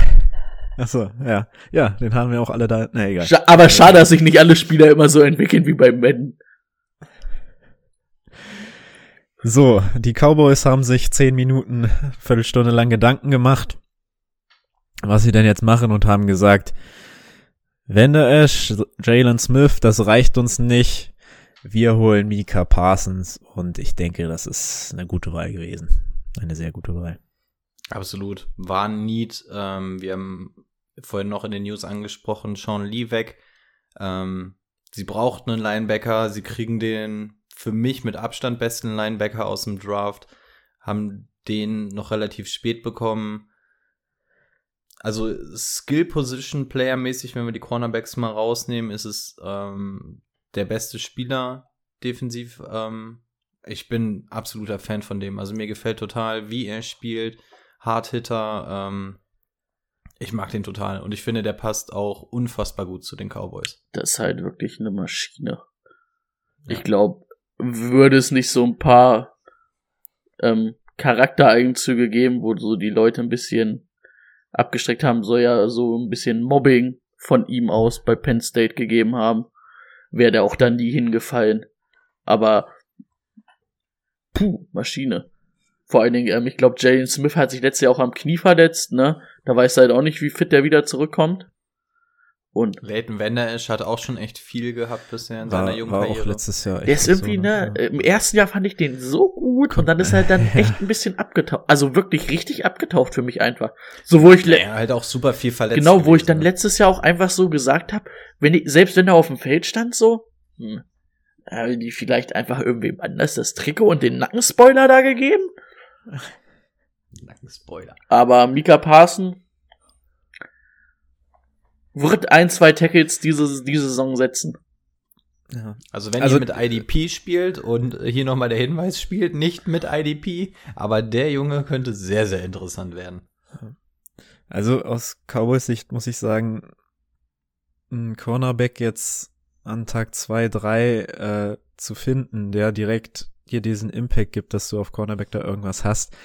Speaker 1: Achso, ja. Ja, den haben wir auch alle da. Na egal.
Speaker 2: Scha aber schade, dass sich nicht alle Spieler immer so entwickeln wie bei Madden.
Speaker 1: So, die Cowboys haben sich zehn Minuten, Viertelstunde lang Gedanken gemacht, was sie denn jetzt machen und haben gesagt, Wende Ash, Jalen Smith, das reicht uns nicht. Wir holen Mika Parsons und ich denke, das ist eine gute Wahl gewesen. Eine sehr gute Wahl.
Speaker 4: Absolut. War ein Need. Ähm, wir haben vorhin noch in den News angesprochen, Sean Lee weg. Ähm, sie brauchten einen Linebacker. Sie kriegen den für mich mit Abstand besten Linebacker aus dem Draft. Haben den noch relativ spät bekommen. Also Skill Position Player mäßig, wenn wir die Cornerbacks mal rausnehmen, ist es ähm, der beste Spieler defensiv. Ähm, ich bin absoluter Fan von dem. Also mir gefällt total, wie er spielt. Hardhitter. Ähm, ich mag den total. Und ich finde, der passt auch unfassbar gut zu den Cowboys.
Speaker 2: Das ist halt wirklich eine Maschine. Ich glaube, würde es nicht so ein paar ähm, Charaktereigenzüge geben, wo so die Leute ein bisschen abgestreckt haben, soll ja so ein bisschen Mobbing von ihm aus bei Penn State gegeben haben, wäre der auch dann nie hingefallen. Aber puh, Maschine. Vor allen Dingen, ähm, ich glaube, Jalen Smith hat sich letztes Jahr auch am Knie verletzt, ne? Da weiß er halt auch nicht, wie fit der wieder zurückkommt. Und
Speaker 4: Leighton Vander hat auch schon echt viel gehabt bisher in
Speaker 1: War,
Speaker 4: seiner jungen
Speaker 1: war auch
Speaker 4: Karriere.
Speaker 1: letztes Jahr echt
Speaker 2: der ist irgendwie,
Speaker 1: so,
Speaker 2: ne,
Speaker 1: Ja.
Speaker 2: im ersten Jahr fand ich den so gut und dann ist er dann echt ein bisschen abgetaucht. Also wirklich richtig abgetaucht für mich einfach. So, wo ich, le-
Speaker 4: Ja, halt auch super viel verletzt.
Speaker 2: genau, wo ich
Speaker 4: gewesen,
Speaker 2: dann
Speaker 4: ne?
Speaker 2: letztes Jahr auch einfach so gesagt habe, wenn ich, selbst wenn er auf dem Feld stand, so, hm, haben die vielleicht einfach irgendwem anders das Trikot und den Nackenspoiler da gegeben?
Speaker 4: Spoiler.
Speaker 2: Aber Mika Parson wird ein, zwei Tackles diese, diese Saison setzen.
Speaker 1: Ja.
Speaker 4: Also wenn
Speaker 1: Also-
Speaker 4: ihr mit IDP spielt und hier nochmal der Hinweis spielt, nicht mit IDP, aber der Junge könnte sehr, sehr interessant werden.
Speaker 1: Also aus Cowboys Sicht muss ich sagen, ein Cornerback jetzt an Tag zwei, drei äh, zu finden, der direkt dir diesen Impact gibt, dass du auf Cornerback da irgendwas hast,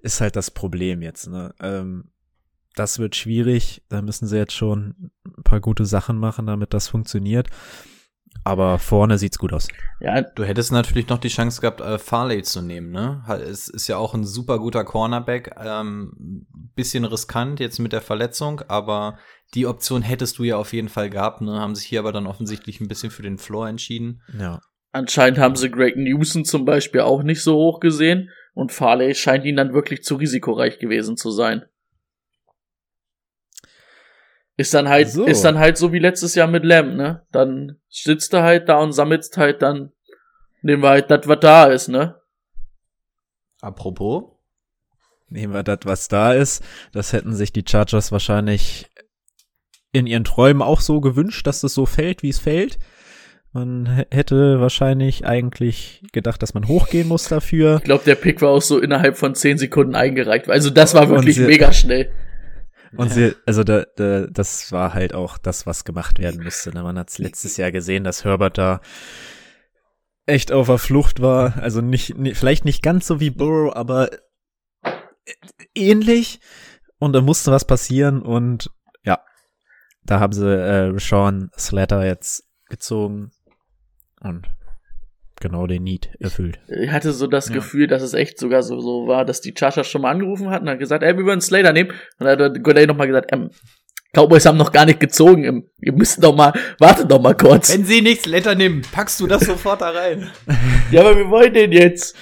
Speaker 1: ist halt das Problem jetzt. Ne? Ähm, das wird schwierig. Da müssen sie jetzt schon ein paar gute Sachen machen, damit das funktioniert. Aber vorne sieht's gut aus.
Speaker 2: Ja,
Speaker 4: Du hättest natürlich noch die Chance gehabt, äh, Farley zu nehmen, ne? Es ist ja auch ein super guter Cornerback. Ähm, bisschen riskant jetzt mit der Verletzung, aber die Option hättest du ja auf jeden Fall gehabt, ne? Haben sich hier aber dann offensichtlich ein bisschen für den Floor entschieden.
Speaker 1: Ja.
Speaker 2: anscheinend haben sie Greg Newsom zum Beispiel auch nicht so hoch gesehen und Farley scheint ihnen dann wirklich zu risikoreich gewesen zu sein. Ist dann halt,
Speaker 1: So.
Speaker 2: ist dann halt so wie letztes Jahr mit Lamb, ne? Dann sitzt du halt da und sammelst halt dann, nehmen wir halt das, was da ist, ne?
Speaker 4: Apropos,
Speaker 1: Nehmen wir das, was da ist. Das hätten sich die Chargers wahrscheinlich in ihren Träumen auch so gewünscht, dass es so fällt, wie es fällt. Man hätte wahrscheinlich eigentlich gedacht, dass man hochgehen muss dafür.
Speaker 2: Ich glaube, der Pick war auch so innerhalb von 10 Sekunden eingereicht. Also das war wirklich mega schnell.
Speaker 1: Und sie, also da, da, das war halt auch das, was gemacht werden müsste. Ne? Man hat es letztes Jahr gesehen, dass Herbert da echt auf der Flucht war. Also nicht, nicht vielleicht nicht ganz so wie Burrow, aber ähnlich. Und da musste was passieren und ja, da haben sie äh, Sean Slatter jetzt gezogen und genau den Need erfüllt.
Speaker 2: Ich hatte so das
Speaker 1: Ja.
Speaker 2: Gefühl, dass es echt sogar so, so war, dass die Chargers schon mal angerufen hatten und hat gesagt, ey, wir wollen Slater nehmen. Und dann hat Goday nochmal gesagt, ähm, Cowboys haben noch gar nicht gezogen. Ähm, Ihr müsst doch mal, wartet doch mal kurz.
Speaker 4: wenn sie nichts Letter nehmen, packst du das sofort da rein.
Speaker 2: Ja, aber wir wollen den jetzt.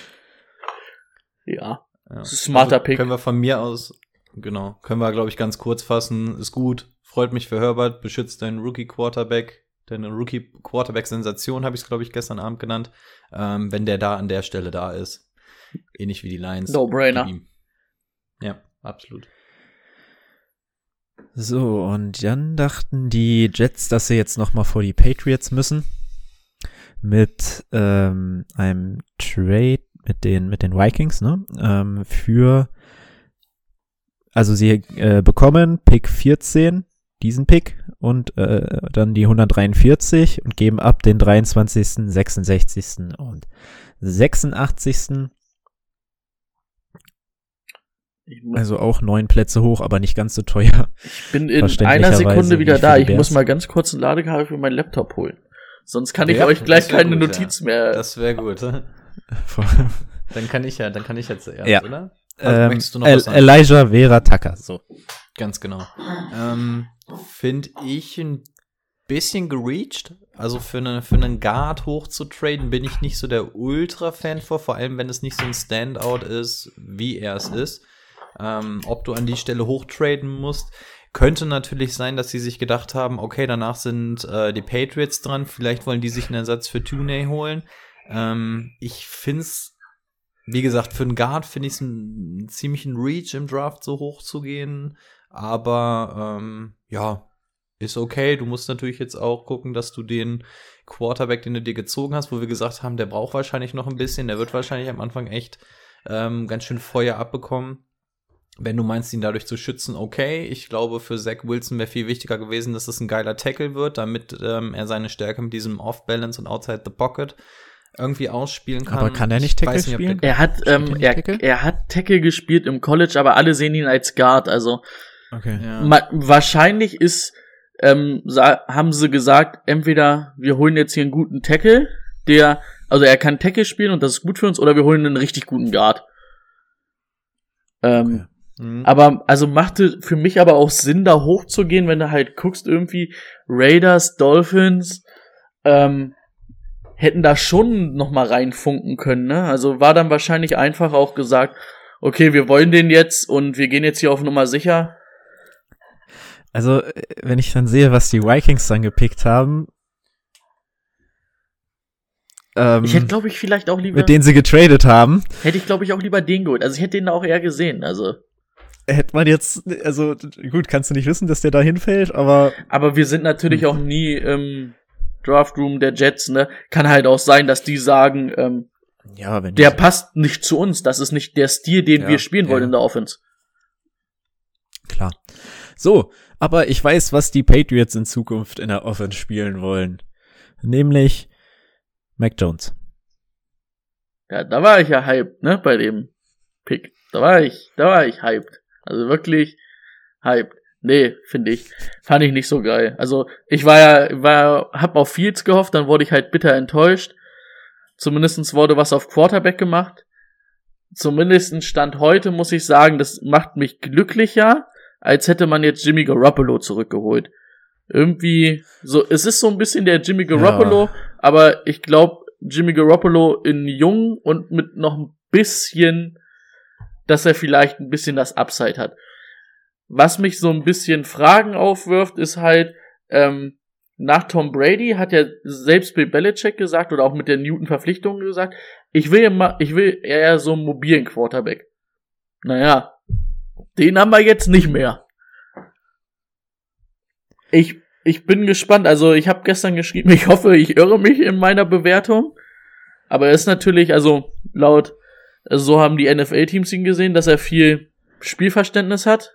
Speaker 2: Ja.
Speaker 4: Ja.
Speaker 2: Das ist ein smarter
Speaker 4: Also
Speaker 2: Pick.
Speaker 4: Können wir von mir aus, genau, können wir, glaube ich, ganz kurz fassen. Ist gut. Freut mich für Herbert. Beschützt deinen Rookie-Quarterback. Deine Rookie-Quarterback-Sensation habe ich es, glaube ich, gestern Abend genannt. Ähm, wenn der da an der Stelle da ist. Ähnlich wie die Lions.
Speaker 2: No-brainer.
Speaker 4: Ja, absolut.
Speaker 1: So, und dann dachten die Jets, dass sie jetzt noch mal vor die Patriots müssen. Mit ähm, einem Trade mit den, mit den Vikings, ne? Ähm, für, also sie äh, bekommen Pick 14, diesen Pick, und äh, dann die 143 und geben ab den 23., 66. und 86.
Speaker 2: Ich mu-
Speaker 1: Also auch neun Plätze hoch, aber nicht ganz so teuer.
Speaker 2: ich bin in einer Sekunde wieder da. Ich muss
Speaker 1: Bears.
Speaker 2: mal ganz kurz ein Ladekabel für meinen Laptop holen. Sonst kann ich
Speaker 4: Ja,
Speaker 2: euch gleich keine
Speaker 4: gut,
Speaker 2: Notiz
Speaker 4: ja.
Speaker 2: mehr.
Speaker 4: Das wäre gut. Dann kann ich ja, dann kann ich ja zuerst,
Speaker 1: Ja.
Speaker 4: oder? Also,
Speaker 1: ähm,
Speaker 4: möchtest du noch
Speaker 1: El
Speaker 4: was sagen?
Speaker 1: Elijah Vera Tucker, so.
Speaker 4: Ganz genau. Ähm, Finde ich ein bisschen gereached. Also für, eine, für einen Guard hoch zu traden, bin ich nicht so der Ultra-Fan vor, vor allem wenn es nicht so ein Standout ist, wie er es ist. Ähm, ob du an die Stelle hochtraden musst. Könnte natürlich sein, dass sie sich gedacht haben, okay, danach sind äh, die Patriots dran, vielleicht wollen die sich einen Ersatz für Tooney holen. Ähm, ich find's, wie gesagt, für einen Guard finde ich es einen ziemlichen Reach im Draft so hoch zu gehen. Aber ähm, ja, ist okay. Du musst natürlich jetzt auch gucken, dass du den Quarterback, den du dir gezogen hast, wo wir gesagt haben, der braucht wahrscheinlich noch ein bisschen, der wird wahrscheinlich am Anfang echt ähm, ganz schön Feuer abbekommen. Wenn du meinst, ihn dadurch zu schützen, okay. Ich glaube, für Zach Wilson wäre viel wichtiger gewesen, dass es ein geiler Tackle wird, damit ähm, er seine Stärke mit diesem Off-Balance und Outside the Pocket irgendwie ausspielen kann.
Speaker 1: Aber kann er nicht
Speaker 4: Ich
Speaker 1: Tackle
Speaker 4: der-
Speaker 1: spielen?
Speaker 2: er hat, ähm,
Speaker 1: er nicht Tackle?
Speaker 2: er hat Tackle gespielt im College, aber alle sehen ihn als Guard. Also
Speaker 1: Okay.
Speaker 4: Ja.
Speaker 2: Wahrscheinlich ist, ähm, haben sie gesagt, entweder wir holen jetzt hier einen guten Tackle, der, also er kann Tackle spielen und das ist gut für uns, oder wir holen einen richtig guten Guard. Ähm,
Speaker 4: Mhm.
Speaker 2: Aber, also machte für mich aber auch Sinn, da hochzugehen, wenn du halt guckst, irgendwie Raiders, Dolphins, ähm, hätten da schon noch mal reinfunken können, ne? Also war dann wahrscheinlich einfach auch gesagt, okay, wir wollen den jetzt und wir gehen jetzt hier auf Nummer sicher.
Speaker 1: Also, äh, wenn ich dann sehe, was die Vikings dann gepickt haben, ähm,
Speaker 2: Ich hätte, glaube ich, vielleicht auch lieber,
Speaker 1: mit denen sie getradet haben,
Speaker 2: hätte ich, glaube ich, auch lieber den geholt. Also ich hätte den auch eher gesehen, also.
Speaker 1: hätte man jetzt, also gut, kannst du nicht wissen, dass der da hinfällt, aber
Speaker 2: Aber wir sind natürlich auch nie im Draftroom der Jets, ne? Kann halt auch sein, dass die sagen, ähm,
Speaker 1: ja, wenn
Speaker 2: der passt nicht zu uns. Das ist nicht der Stil, den
Speaker 1: Ja,
Speaker 2: wir spielen wollen
Speaker 1: ja.
Speaker 2: in der Offense.
Speaker 1: Klar. So, aber ich weiß, was die Patriots in Zukunft in der Offense spielen wollen. Nämlich Mac Jones.
Speaker 2: Ja, da war ich ja hyped, ne, bei dem Pick. Da war ich, da war ich hyped. Also wirklich hyped. Nee, finde ich. Fand ich nicht so geil. Also, ich war ja, war, hab auf Fields gehofft, dann wurde ich halt bitter enttäuscht. Zumindestens wurde was auf Quarterback gemacht. Zumindest Stand heute muss ich sagen, das macht mich glücklicher, als hätte man jetzt Jimmy Garoppolo zurückgeholt. Irgendwie, so, es ist so ein bisschen der Jimmy Garoppolo, aber ich glaube, Jimmy Garoppolo in jung und mit noch ein bisschen, dass er vielleicht ein bisschen das Upside hat. Was mich so ein bisschen Fragen aufwirft, ist halt, ähm, nach Tom Brady hat ja selbst Bill Belichick gesagt oder auch mit der Newton-Verpflichtung gesagt, ich will immer, ich will eher so einen mobilen Quarterback. Naja, den haben wir jetzt nicht mehr. Ich, ich bin gespannt. Also ich habe gestern geschrieben, ich hoffe, ich irre mich in meiner Bewertung. Aber er ist natürlich, also laut, also so haben die NFL-Teams ihn gesehen, dass er viel Spielverständnis hat.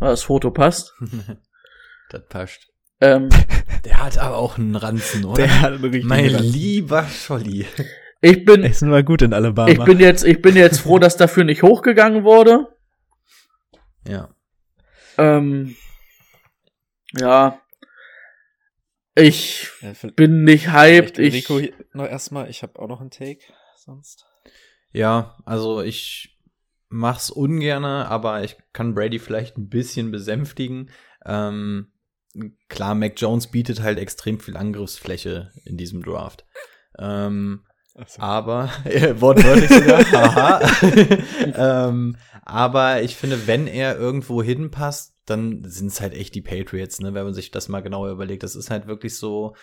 Speaker 2: Das Foto passt.
Speaker 4: Das passt.
Speaker 2: Ähm,
Speaker 4: Der hat aber auch einen Ranzen, oder?
Speaker 1: Der hat wirklich
Speaker 4: mein lieber Scholli.
Speaker 2: ich bin,
Speaker 1: ist nun mal gut in Alabama.
Speaker 2: ich bin jetzt, ich bin jetzt froh, dass dafür nicht hochgegangen wurde.
Speaker 4: Ja.
Speaker 2: Ähm, ja. Ich
Speaker 1: Ja,
Speaker 2: bin nicht hyped. Ich,
Speaker 1: Rico hier noch erstmal, ich habe auch noch einen Take sonst.
Speaker 4: Ja, also ich mach's ungerne, aber ich kann Brady vielleicht ein bisschen besänftigen. Ähm, klar, Mac Jones bietet halt extrem viel Angriffsfläche in diesem Draft. Ähm, aber, äh, wortwörtlich sogar, haha. ähm, aber ich finde, wenn er irgendwo hinpasst, dann sind es halt echt die Patriots, ne, wenn man sich das mal genauer überlegt. Das ist halt wirklich so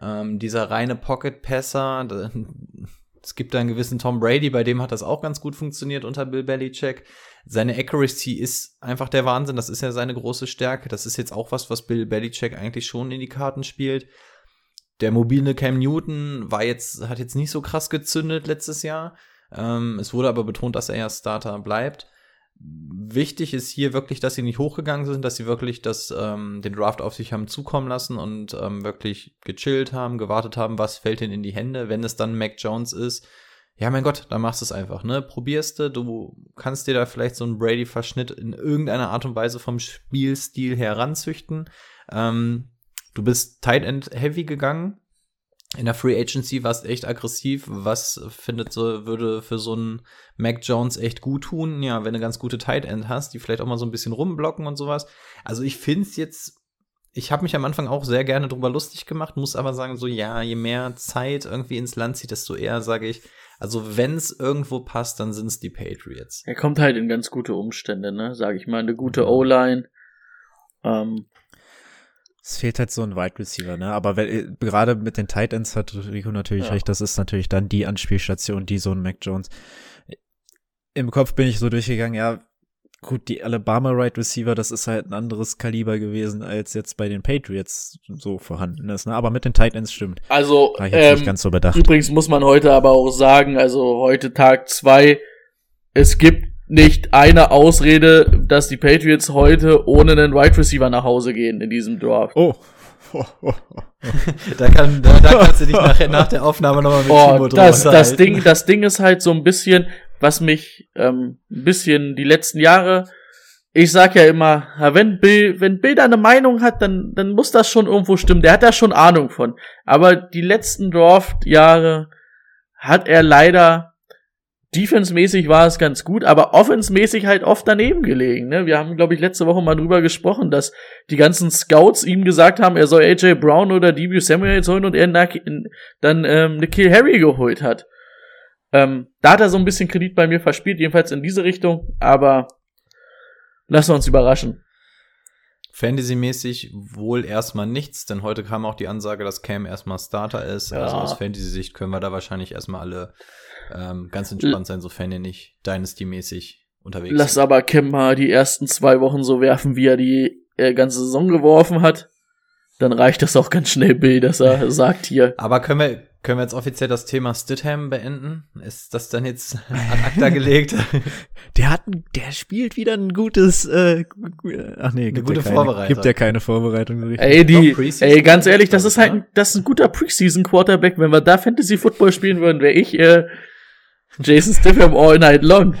Speaker 4: ähm, dieser reine Pocket-Passer. Es gibt da einen gewissen Tom Brady, bei dem hat das auch ganz gut funktioniert unter Bill Belichick. Seine Accuracy ist einfach der Wahnsinn, das ist ja seine große Stärke. Das ist jetzt auch was, was Bill Belichick eigentlich schon in die Karten spielt. Der mobile Cam Newton war jetzt, hat jetzt nicht so krass gezündet letztes Jahr. Ähm, es wurde aber betont, dass er ja Starter bleibt. Wichtig ist hier wirklich, dass sie nicht hochgegangen sind, dass sie wirklich das, ähm, den Draft auf sich haben zukommen lassen und ähm, wirklich gechillt haben, gewartet haben, was fällt ihnen in die Hände. Wenn es dann Mac Jones ist, ja, mein Gott, dann machst du es einfach, ne? Probierst du, du kannst dir da vielleicht so einen Brady-Verschnitt in irgendeiner Art und Weise vom Spielstil heranzüchten. Ähm, du bist Tight End Heavy gegangen. In der Free Agency warst echt aggressiv. Was findet so, würde für so einen Mac Jones echt gut tun? Ja, wenn du ganz gute Tight End hast, die vielleicht auch mal so ein bisschen rumblocken und sowas. Also ich finde es jetzt, ich habe mich am Anfang auch sehr gerne drüber lustig gemacht, muss aber sagen, so ja, je mehr Zeit irgendwie ins Land zieht, desto eher sage ich, also wenn es irgendwo passt, dann sind es die Patriots.
Speaker 2: er kommt halt in ganz gute Umstände, ne? Sag ich mal, eine gute O-Line. Ähm,
Speaker 1: Es fehlt halt so ein Wide Receiver, ne? Aber wenn, gerade mit den Tight Ends hat Rico natürlich
Speaker 2: Ja.
Speaker 1: recht, das ist natürlich dann die Anspielstation, die so ein Mac Jones. Im Kopf bin ich so durchgegangen, ja, gut, die Alabama Wide Receiver, das ist halt ein anderes Kaliber gewesen, als jetzt bei den Patriots so vorhanden ist, ne? Aber mit den Tight Ends stimmt.
Speaker 2: also,
Speaker 1: War ich jetzt nicht
Speaker 2: ähm,
Speaker 1: ganz so bedacht.
Speaker 2: übrigens muss man heute aber auch sagen, also heute Tag zwei, es gibt nicht eine Ausrede, dass die Patriots heute ohne einen Wide Receiver nach Hause gehen in diesem Draft.
Speaker 1: Oh. Oh, oh, oh.
Speaker 4: Da, kann, da, da kannst du dich nachher nach der Aufnahme nochmal mit
Speaker 2: Oh,
Speaker 4: Timo
Speaker 2: das, das. Ding, das Ding ist halt so ein bisschen, was mich ähm, ein bisschen die letzten Jahre, ich sag ja immer, wenn Bill, wenn Bill da eine Meinung hat, dann, dann muss das schon irgendwo stimmen. Der hat da schon Ahnung von. Aber die letzten Draft-Jahre hat er leider defense-mäßig war es ganz gut, aber offense-mäßig halt oft daneben gelegen. Ne? Wir haben, glaube ich, letzte Woche mal drüber gesprochen, dass die ganzen Scouts ihm gesagt haben, er soll AJ Brown oder Debut Samuels holen und er dann ähm, Nikhil Harry geholt hat. Ähm, da hat er so ein bisschen Kredit bei mir verspielt, jedenfalls in diese Richtung, aber lassen wir uns überraschen.
Speaker 4: Fantasy-mäßig wohl erstmal nichts, denn heute kam auch die Ansage, dass Cam erstmal Starter ist. Also ja. Also aus Fantasy-Sicht können wir da wahrscheinlich erstmal alle ähm, ganz entspannt sein, sofern ihr nicht Dynasty-mäßig unterwegs
Speaker 2: Lass sind. aber Cam mal die ersten zwei Wochen so werfen, wie er die äh, ganze Saison geworfen hat. Dann reicht das auch ganz schnell, Bill, dass er sagt hier.
Speaker 4: Aber können wir, können wir jetzt offiziell das Thema Stidham beenden? Ist das dann jetzt ad acta gelegt?
Speaker 1: der hat, der spielt wieder ein gutes, äh, ach nee,
Speaker 4: eine gute Vorbereitung.
Speaker 1: Gibt ja keine Vorbereitung.
Speaker 2: Richtig. Ey, die, ey, ganz ehrlich, das ist halt, das ist ein guter Preseason Quarterback. Wenn wir da Fantasy Football spielen würden, wäre ich äh, Jason Stidham all night long.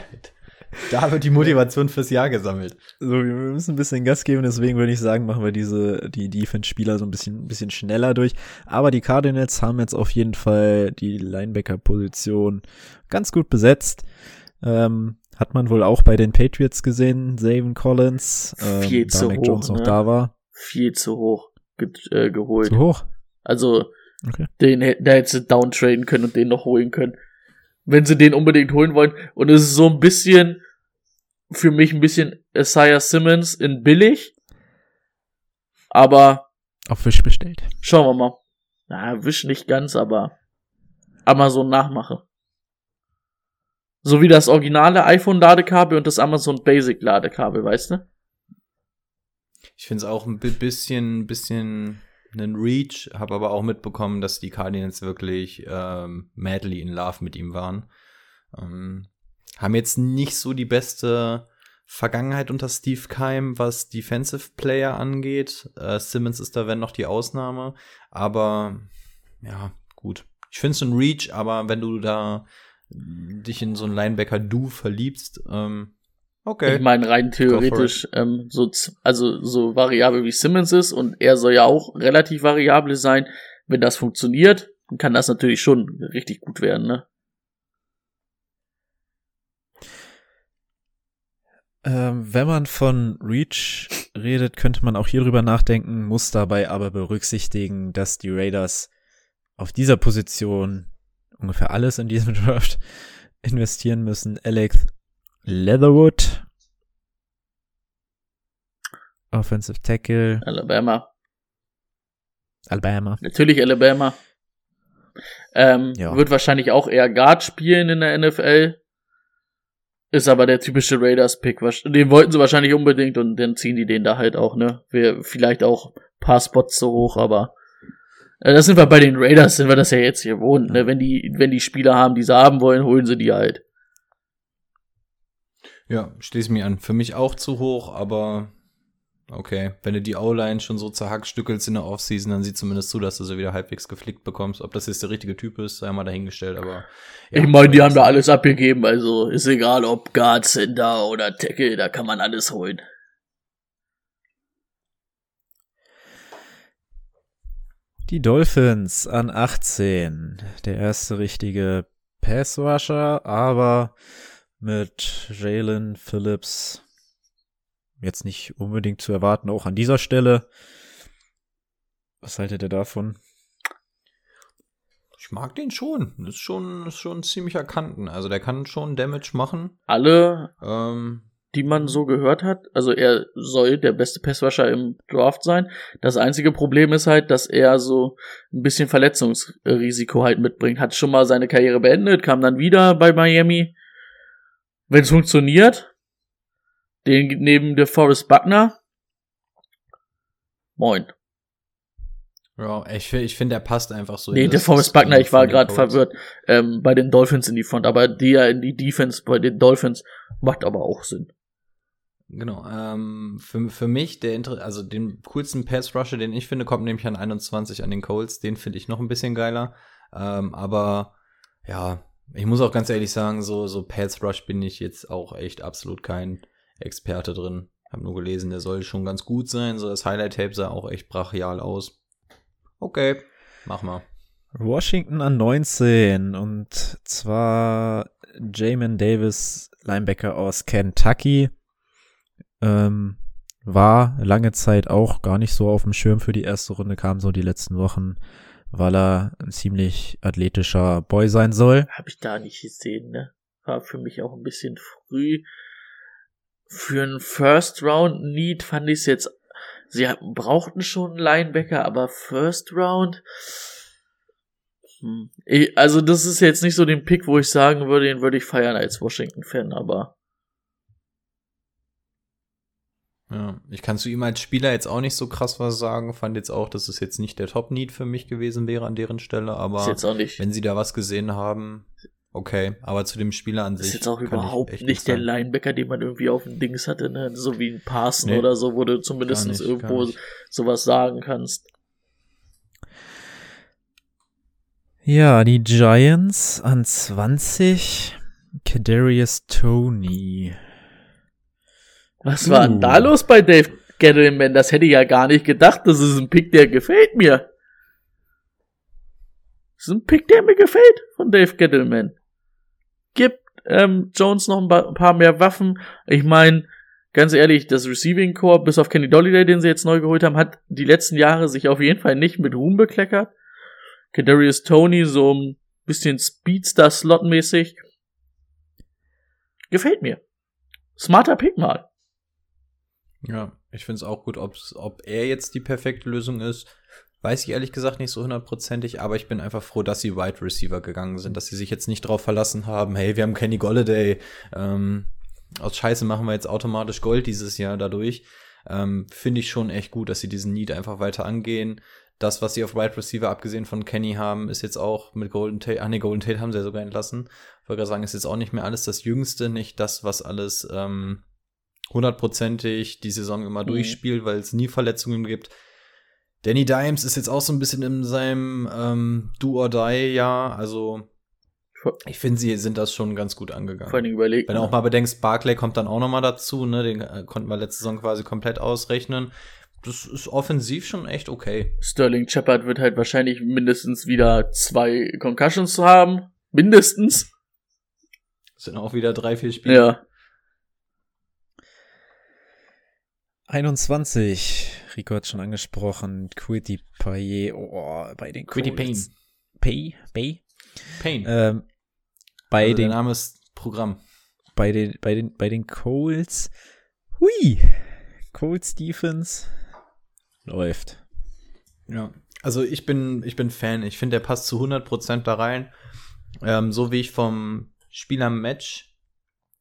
Speaker 4: Da wird die Motivation fürs Jahr gesammelt.
Speaker 1: So, wir müssen ein bisschen Gas geben, deswegen würde ich sagen, machen wir diese, die Defense-Spieler so ein bisschen, ein bisschen schneller durch. Aber die Cardinals haben jetzt auf jeden Fall die Linebacker-Position ganz gut besetzt. Ähm, hat man wohl auch bei den Patriots gesehen, Zayvon Collins,
Speaker 2: ähm, Viel da zu Mac hoch, Jones noch ne?
Speaker 1: da war.
Speaker 2: Viel zu hoch ge äh, geholt.
Speaker 1: Zu hoch?
Speaker 2: Also, okay. den, da hättest du downtraden können und den noch holen können wenn sie den unbedingt holen wollen. Und es ist so ein bisschen, für mich ein bisschen Isaiah Simmons in billig. Aber.
Speaker 1: Auf Wisch bestellt.
Speaker 2: Schauen wir mal. Na, Wisch nicht ganz, aber Amazon Nachmache. So wie das originale iPhone-Ladekabel und das Amazon Basic-Ladekabel, weißt du?
Speaker 4: Ich finde es auch ein bisschen, bisschen einen Reach, habe aber auch mitbekommen, dass die Cardinals wirklich ähm, madly in love mit ihm waren. Ähm, haben jetzt nicht so die beste Vergangenheit unter Steve Keim, was Defensive Player angeht. Äh, Simmons ist da wenn noch die Ausnahme, aber ja, gut. Ich finde es ein Reach, aber wenn du da dich in so einen Linebacker Du verliebst, ähm,
Speaker 2: Okay. Ich meine, rein theoretisch, ähm, so, also so variabel wie Simmons ist und er soll ja auch relativ variabel sein. Wenn das funktioniert, dann kann das natürlich schon richtig gut werden, ne?
Speaker 1: Ähm, wenn man von Reach redet, könnte man auch hier drüber nachdenken, muss dabei aber berücksichtigen, dass die Raiders auf dieser Position ungefähr alles in diesem Draft investieren müssen. Alex Leatherwood. Offensive Tackle.
Speaker 2: Alabama.
Speaker 1: Alabama.
Speaker 2: Natürlich Alabama. Ähm, ja. Wird wahrscheinlich auch eher Guard spielen in der NFL. Ist aber der typische Raiders-Pick. Den wollten sie wahrscheinlich unbedingt und dann ziehen die den da halt auch, ne? Vielleicht auch paar Spots so hoch, aber äh, das sind wir bei den Raiders, sind wir das ja jetzt hier gewohnt, ne? Wenn die, wenn die Spieler haben, die sie haben wollen, holen sie die halt.
Speaker 4: Ja, schließe mich an. Für mich auch zu hoch, aber okay. Wenn du die O-Line schon so zerhackstückelst in der Offseason, dann sieh zumindest zu, dass du sie wieder halbwegs geflickt bekommst. Ob das jetzt der richtige Typ ist, sei mal dahingestellt, aber.
Speaker 2: Ja, ich meine, die haben da alles abgegeben, also ist egal, ob Guard, Center oder Tackle, da kann man alles holen.
Speaker 1: Die Dolphins an 18. Der erste richtige Pass-Rusher, aber mit Jalen Phillips jetzt nicht unbedingt zu erwarten, auch an dieser Stelle. Was haltet ihr davon?
Speaker 4: Ich mag den schon. Das ist schon, ist schon ziemlich erkannten. Also der kann schon Damage machen.
Speaker 2: Alle, ähm, die man so gehört hat, also er soll der beste Passwasher im Draft sein. Das einzige Problem ist halt, dass er so ein bisschen Verletzungsrisiko halt mitbringt. Hat schon mal seine Karriere beendet, kam dann wieder bei Miami wenn es funktioniert, den neben der Forrest Buckner. Moin.
Speaker 4: Ja, ich, ich finde, der passt einfach so.
Speaker 2: Nee, der Forrest Buckner, ich war gerade verwirrt, ähm, bei den Dolphins in die Front, aber der in die Defense bei den Dolphins macht aber auch Sinn.
Speaker 4: Genau, ähm, für, für mich, der also den coolsten Pass-Rusher, den ich finde, kommt nämlich an 21 an den Colts, den finde ich noch ein bisschen geiler, ähm, aber ja, ich muss auch ganz ehrlich sagen, so, so Pads Rush bin ich jetzt auch echt absolut kein Experte drin. Hab nur gelesen, der soll schon ganz gut sein. So das Highlight-Tape sah auch echt brachial aus. Okay, mach mal.
Speaker 1: Washington an 19 und zwar Jamin Davis, Linebacker aus Kentucky. Ähm, war lange Zeit auch gar nicht so auf dem Schirm für die erste Runde, kam so die letzten Wochen, weil er ein ziemlich athletischer Boy sein soll.
Speaker 2: Habe ich da nicht gesehen, ne? War für mich auch ein bisschen früh. Für einen First Round Need fand ich es jetzt. Sie brauchten schon einen Linebacker, aber First Round. Hm. Ich, also das ist jetzt nicht so den Pick, wo ich sagen würde, den würde ich feiern als Washington-Fan, aber
Speaker 4: Ja, ich kann zu ihm als Spieler jetzt auch nicht so krass was sagen. Fand jetzt auch, dass es jetzt nicht der Top-Need für mich gewesen wäre an deren Stelle, aber
Speaker 2: ist jetzt auch nicht.
Speaker 4: wenn sie da was gesehen haben, okay. Aber zu dem Spieler an sich.
Speaker 2: ist jetzt auch überhaupt
Speaker 4: echt
Speaker 2: nicht der. Linebacker, den man irgendwie auf dem Dings hatte, ne? So wie ein Parson
Speaker 4: Nee.
Speaker 2: oder so, wo du zumindest
Speaker 4: nicht,
Speaker 2: irgendwo
Speaker 4: nicht.
Speaker 2: sowas sagen kannst.
Speaker 1: Ja, die Giants an 20. Kadarius Tony.
Speaker 2: Was war denn
Speaker 1: Uh.
Speaker 2: da los bei Dave Gettleman? Das hätte ich ja gar nicht gedacht. Das ist ein Pick, der gefällt mir. Das ist ein Pick, der mir gefällt von Dave Gettleman. Gibt ähm, Jones noch ein paar mehr Waffen. Ich meine, ganz ehrlich, das Receiving Core, bis auf Kenny Dolliday, den sie jetzt neu geholt haben, hat die letzten Jahre sich auf jeden Fall nicht mit Ruhm bekleckert. Kadarius Tony so ein bisschen Speedster-Slot-mäßig. Gefällt mir. Smarter Pick mal.
Speaker 4: Ja, ich finde es auch gut, ob's, ob er jetzt die perfekte Lösung ist. Weiß ich ehrlich gesagt nicht so hundertprozentig, aber ich bin einfach froh, dass sie Wide Receiver gegangen sind, dass sie sich jetzt nicht drauf verlassen haben, hey, wir haben Kenny Golladay, ähm, aus Scheiße machen wir jetzt automatisch Gold dieses Jahr dadurch. Ähm, Finde ich schon echt gut, dass sie diesen Need einfach weiter angehen. Das, was sie auf Wide Receiver abgesehen von Kenny haben, ist jetzt auch mit Golden Tate, ah nee, Golden Tate haben sie ja sogar entlassen. Ich wollte gerade sagen, ist jetzt auch nicht mehr alles das Jüngste, nicht das, was alles ähm, hundertprozentig die Saison immer
Speaker 2: Mhm.
Speaker 4: durchspielt, weil es nie Verletzungen gibt. Danny Dimes ist jetzt auch so ein bisschen in seinem ähm, Do-or-Die-Jahr. Also, ich finde, sie sind das schon ganz gut angegangen.
Speaker 2: Vor allem überlegt.
Speaker 4: Wenn du auch mal bedenkst, Barclay kommt dann auch noch mal dazu, ne? Den äh, konnten wir letzte Saison quasi komplett ausrechnen. Das ist offensiv schon echt okay.
Speaker 2: Sterling Shepard wird halt wahrscheinlich mindestens wieder zwei Concussions haben. Mindestens.
Speaker 4: Das sind auch wieder drei, vier Spiele.
Speaker 2: Ja.
Speaker 1: 21. Rico hat schon angesprochen. Quitty Payet. Oh, bei den
Speaker 4: Quiddy
Speaker 1: Colts. Pay? Pay?
Speaker 4: Pain.
Speaker 1: Ähm, bei
Speaker 4: also der
Speaker 1: den
Speaker 4: Name ist Programm.
Speaker 1: bei den, bei den, bei den Colts. Hui. Colts Defense läuft.
Speaker 4: Ja. Also ich bin, ich bin Fan. Ich finde, der passt zu 100% da rein. Ähm, so wie ich vom Spieler-Match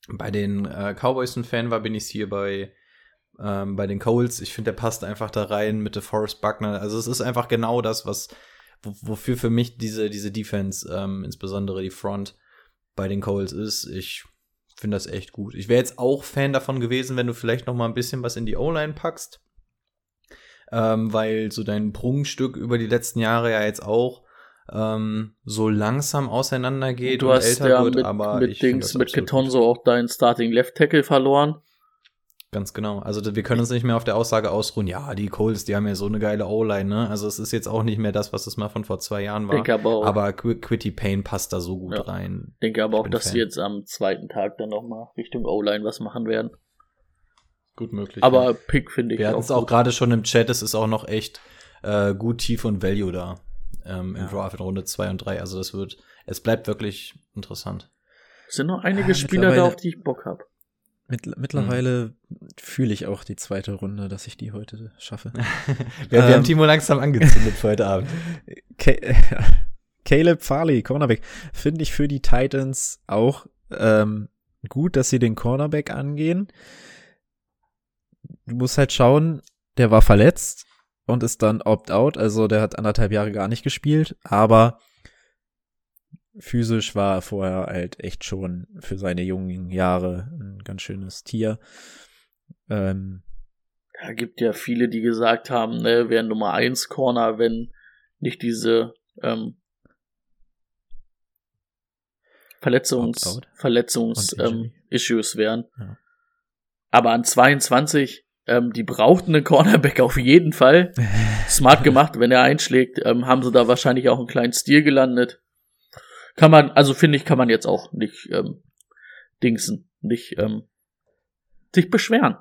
Speaker 4: bei den äh, Cowboys ein Fan war, bin ich hier bei, ähm, bei den Colts. Ich finde, der passt einfach da rein mit DeForest Buckner. Also es ist einfach genau das, was wo, wofür für mich diese, diese Defense, ähm, insbesondere die Front bei den Colts ist. Ich finde das echt gut. Ich wäre jetzt auch Fan davon gewesen, wenn du vielleicht noch mal ein bisschen was in die O-Line packst. Ähm, weil so dein Prunkstück über die letzten Jahre ja jetzt auch ähm, so langsam auseinandergeht
Speaker 2: Du
Speaker 4: und
Speaker 2: hast
Speaker 4: älter
Speaker 2: ja
Speaker 4: wird,
Speaker 2: mit,
Speaker 4: aber
Speaker 2: mit Dings, mit Ketonso auch deinen Starting Left Tackle verloren.
Speaker 4: Ganz genau. Also wir können uns nicht mehr auf der Aussage ausruhen, ja, die Colts, die haben ja so eine geile O-Line, ne? Also es ist jetzt auch nicht mehr das, was es mal von vor zwei Jahren war.
Speaker 2: Denke aber auch,
Speaker 4: aber Qu Quitty Payne passt da so gut
Speaker 2: Ja.
Speaker 4: rein.
Speaker 2: denke aber
Speaker 4: ich
Speaker 2: auch, dass
Speaker 4: Fan.
Speaker 2: sie jetzt am zweiten Tag dann nochmal Richtung O-Line was machen werden.
Speaker 4: Gut möglich.
Speaker 2: Aber
Speaker 4: ja.
Speaker 2: Pick finde ich
Speaker 4: wir hatten es auch gerade schon im Chat, es ist auch noch echt äh, gut Tief und Value da ähm, im
Speaker 1: Ja.
Speaker 4: Draft in Runde 2 und 3. Also das wird, es bleibt wirklich interessant.
Speaker 2: Es sind noch einige
Speaker 1: Ah,
Speaker 2: Spieler da, auf die ich Bock habe.
Speaker 1: Mittl mittlerweile fühle ich auch die zweite Runde, dass ich die heute schaffe.
Speaker 4: Wir, wir
Speaker 1: Ähm.
Speaker 4: haben Timo langsam angezündet für heute Abend.
Speaker 1: Ca Caleb Farley, Cornerback, finde ich für die Titans auch ähm, gut, dass sie den Cornerback angehen. Du musst halt schauen, der war verletzt und ist dann opt-out, also der hat anderthalb Jahre gar nicht gespielt, aber physisch war er vorher halt echt schon für seine jungen Jahre ein ganz schönes Tier. Ähm,
Speaker 2: Da gibt ja viele, die gesagt haben, ne, wäre Nummer 1 Corner, wenn nicht diese ähm, Verletzungs. Verletzungs ähm. Issues wären.
Speaker 1: Ja.
Speaker 2: Aber an 22, ähm, die brauchten einen Cornerback auf jeden Fall. Smart gemacht, wenn er einschlägt, ähm, haben sie da wahrscheinlich auch einen kleinen Stil gelandet. Kann man, also finde ich, kann man jetzt auch nicht ähm, dingsen, nicht ähm, sich beschweren.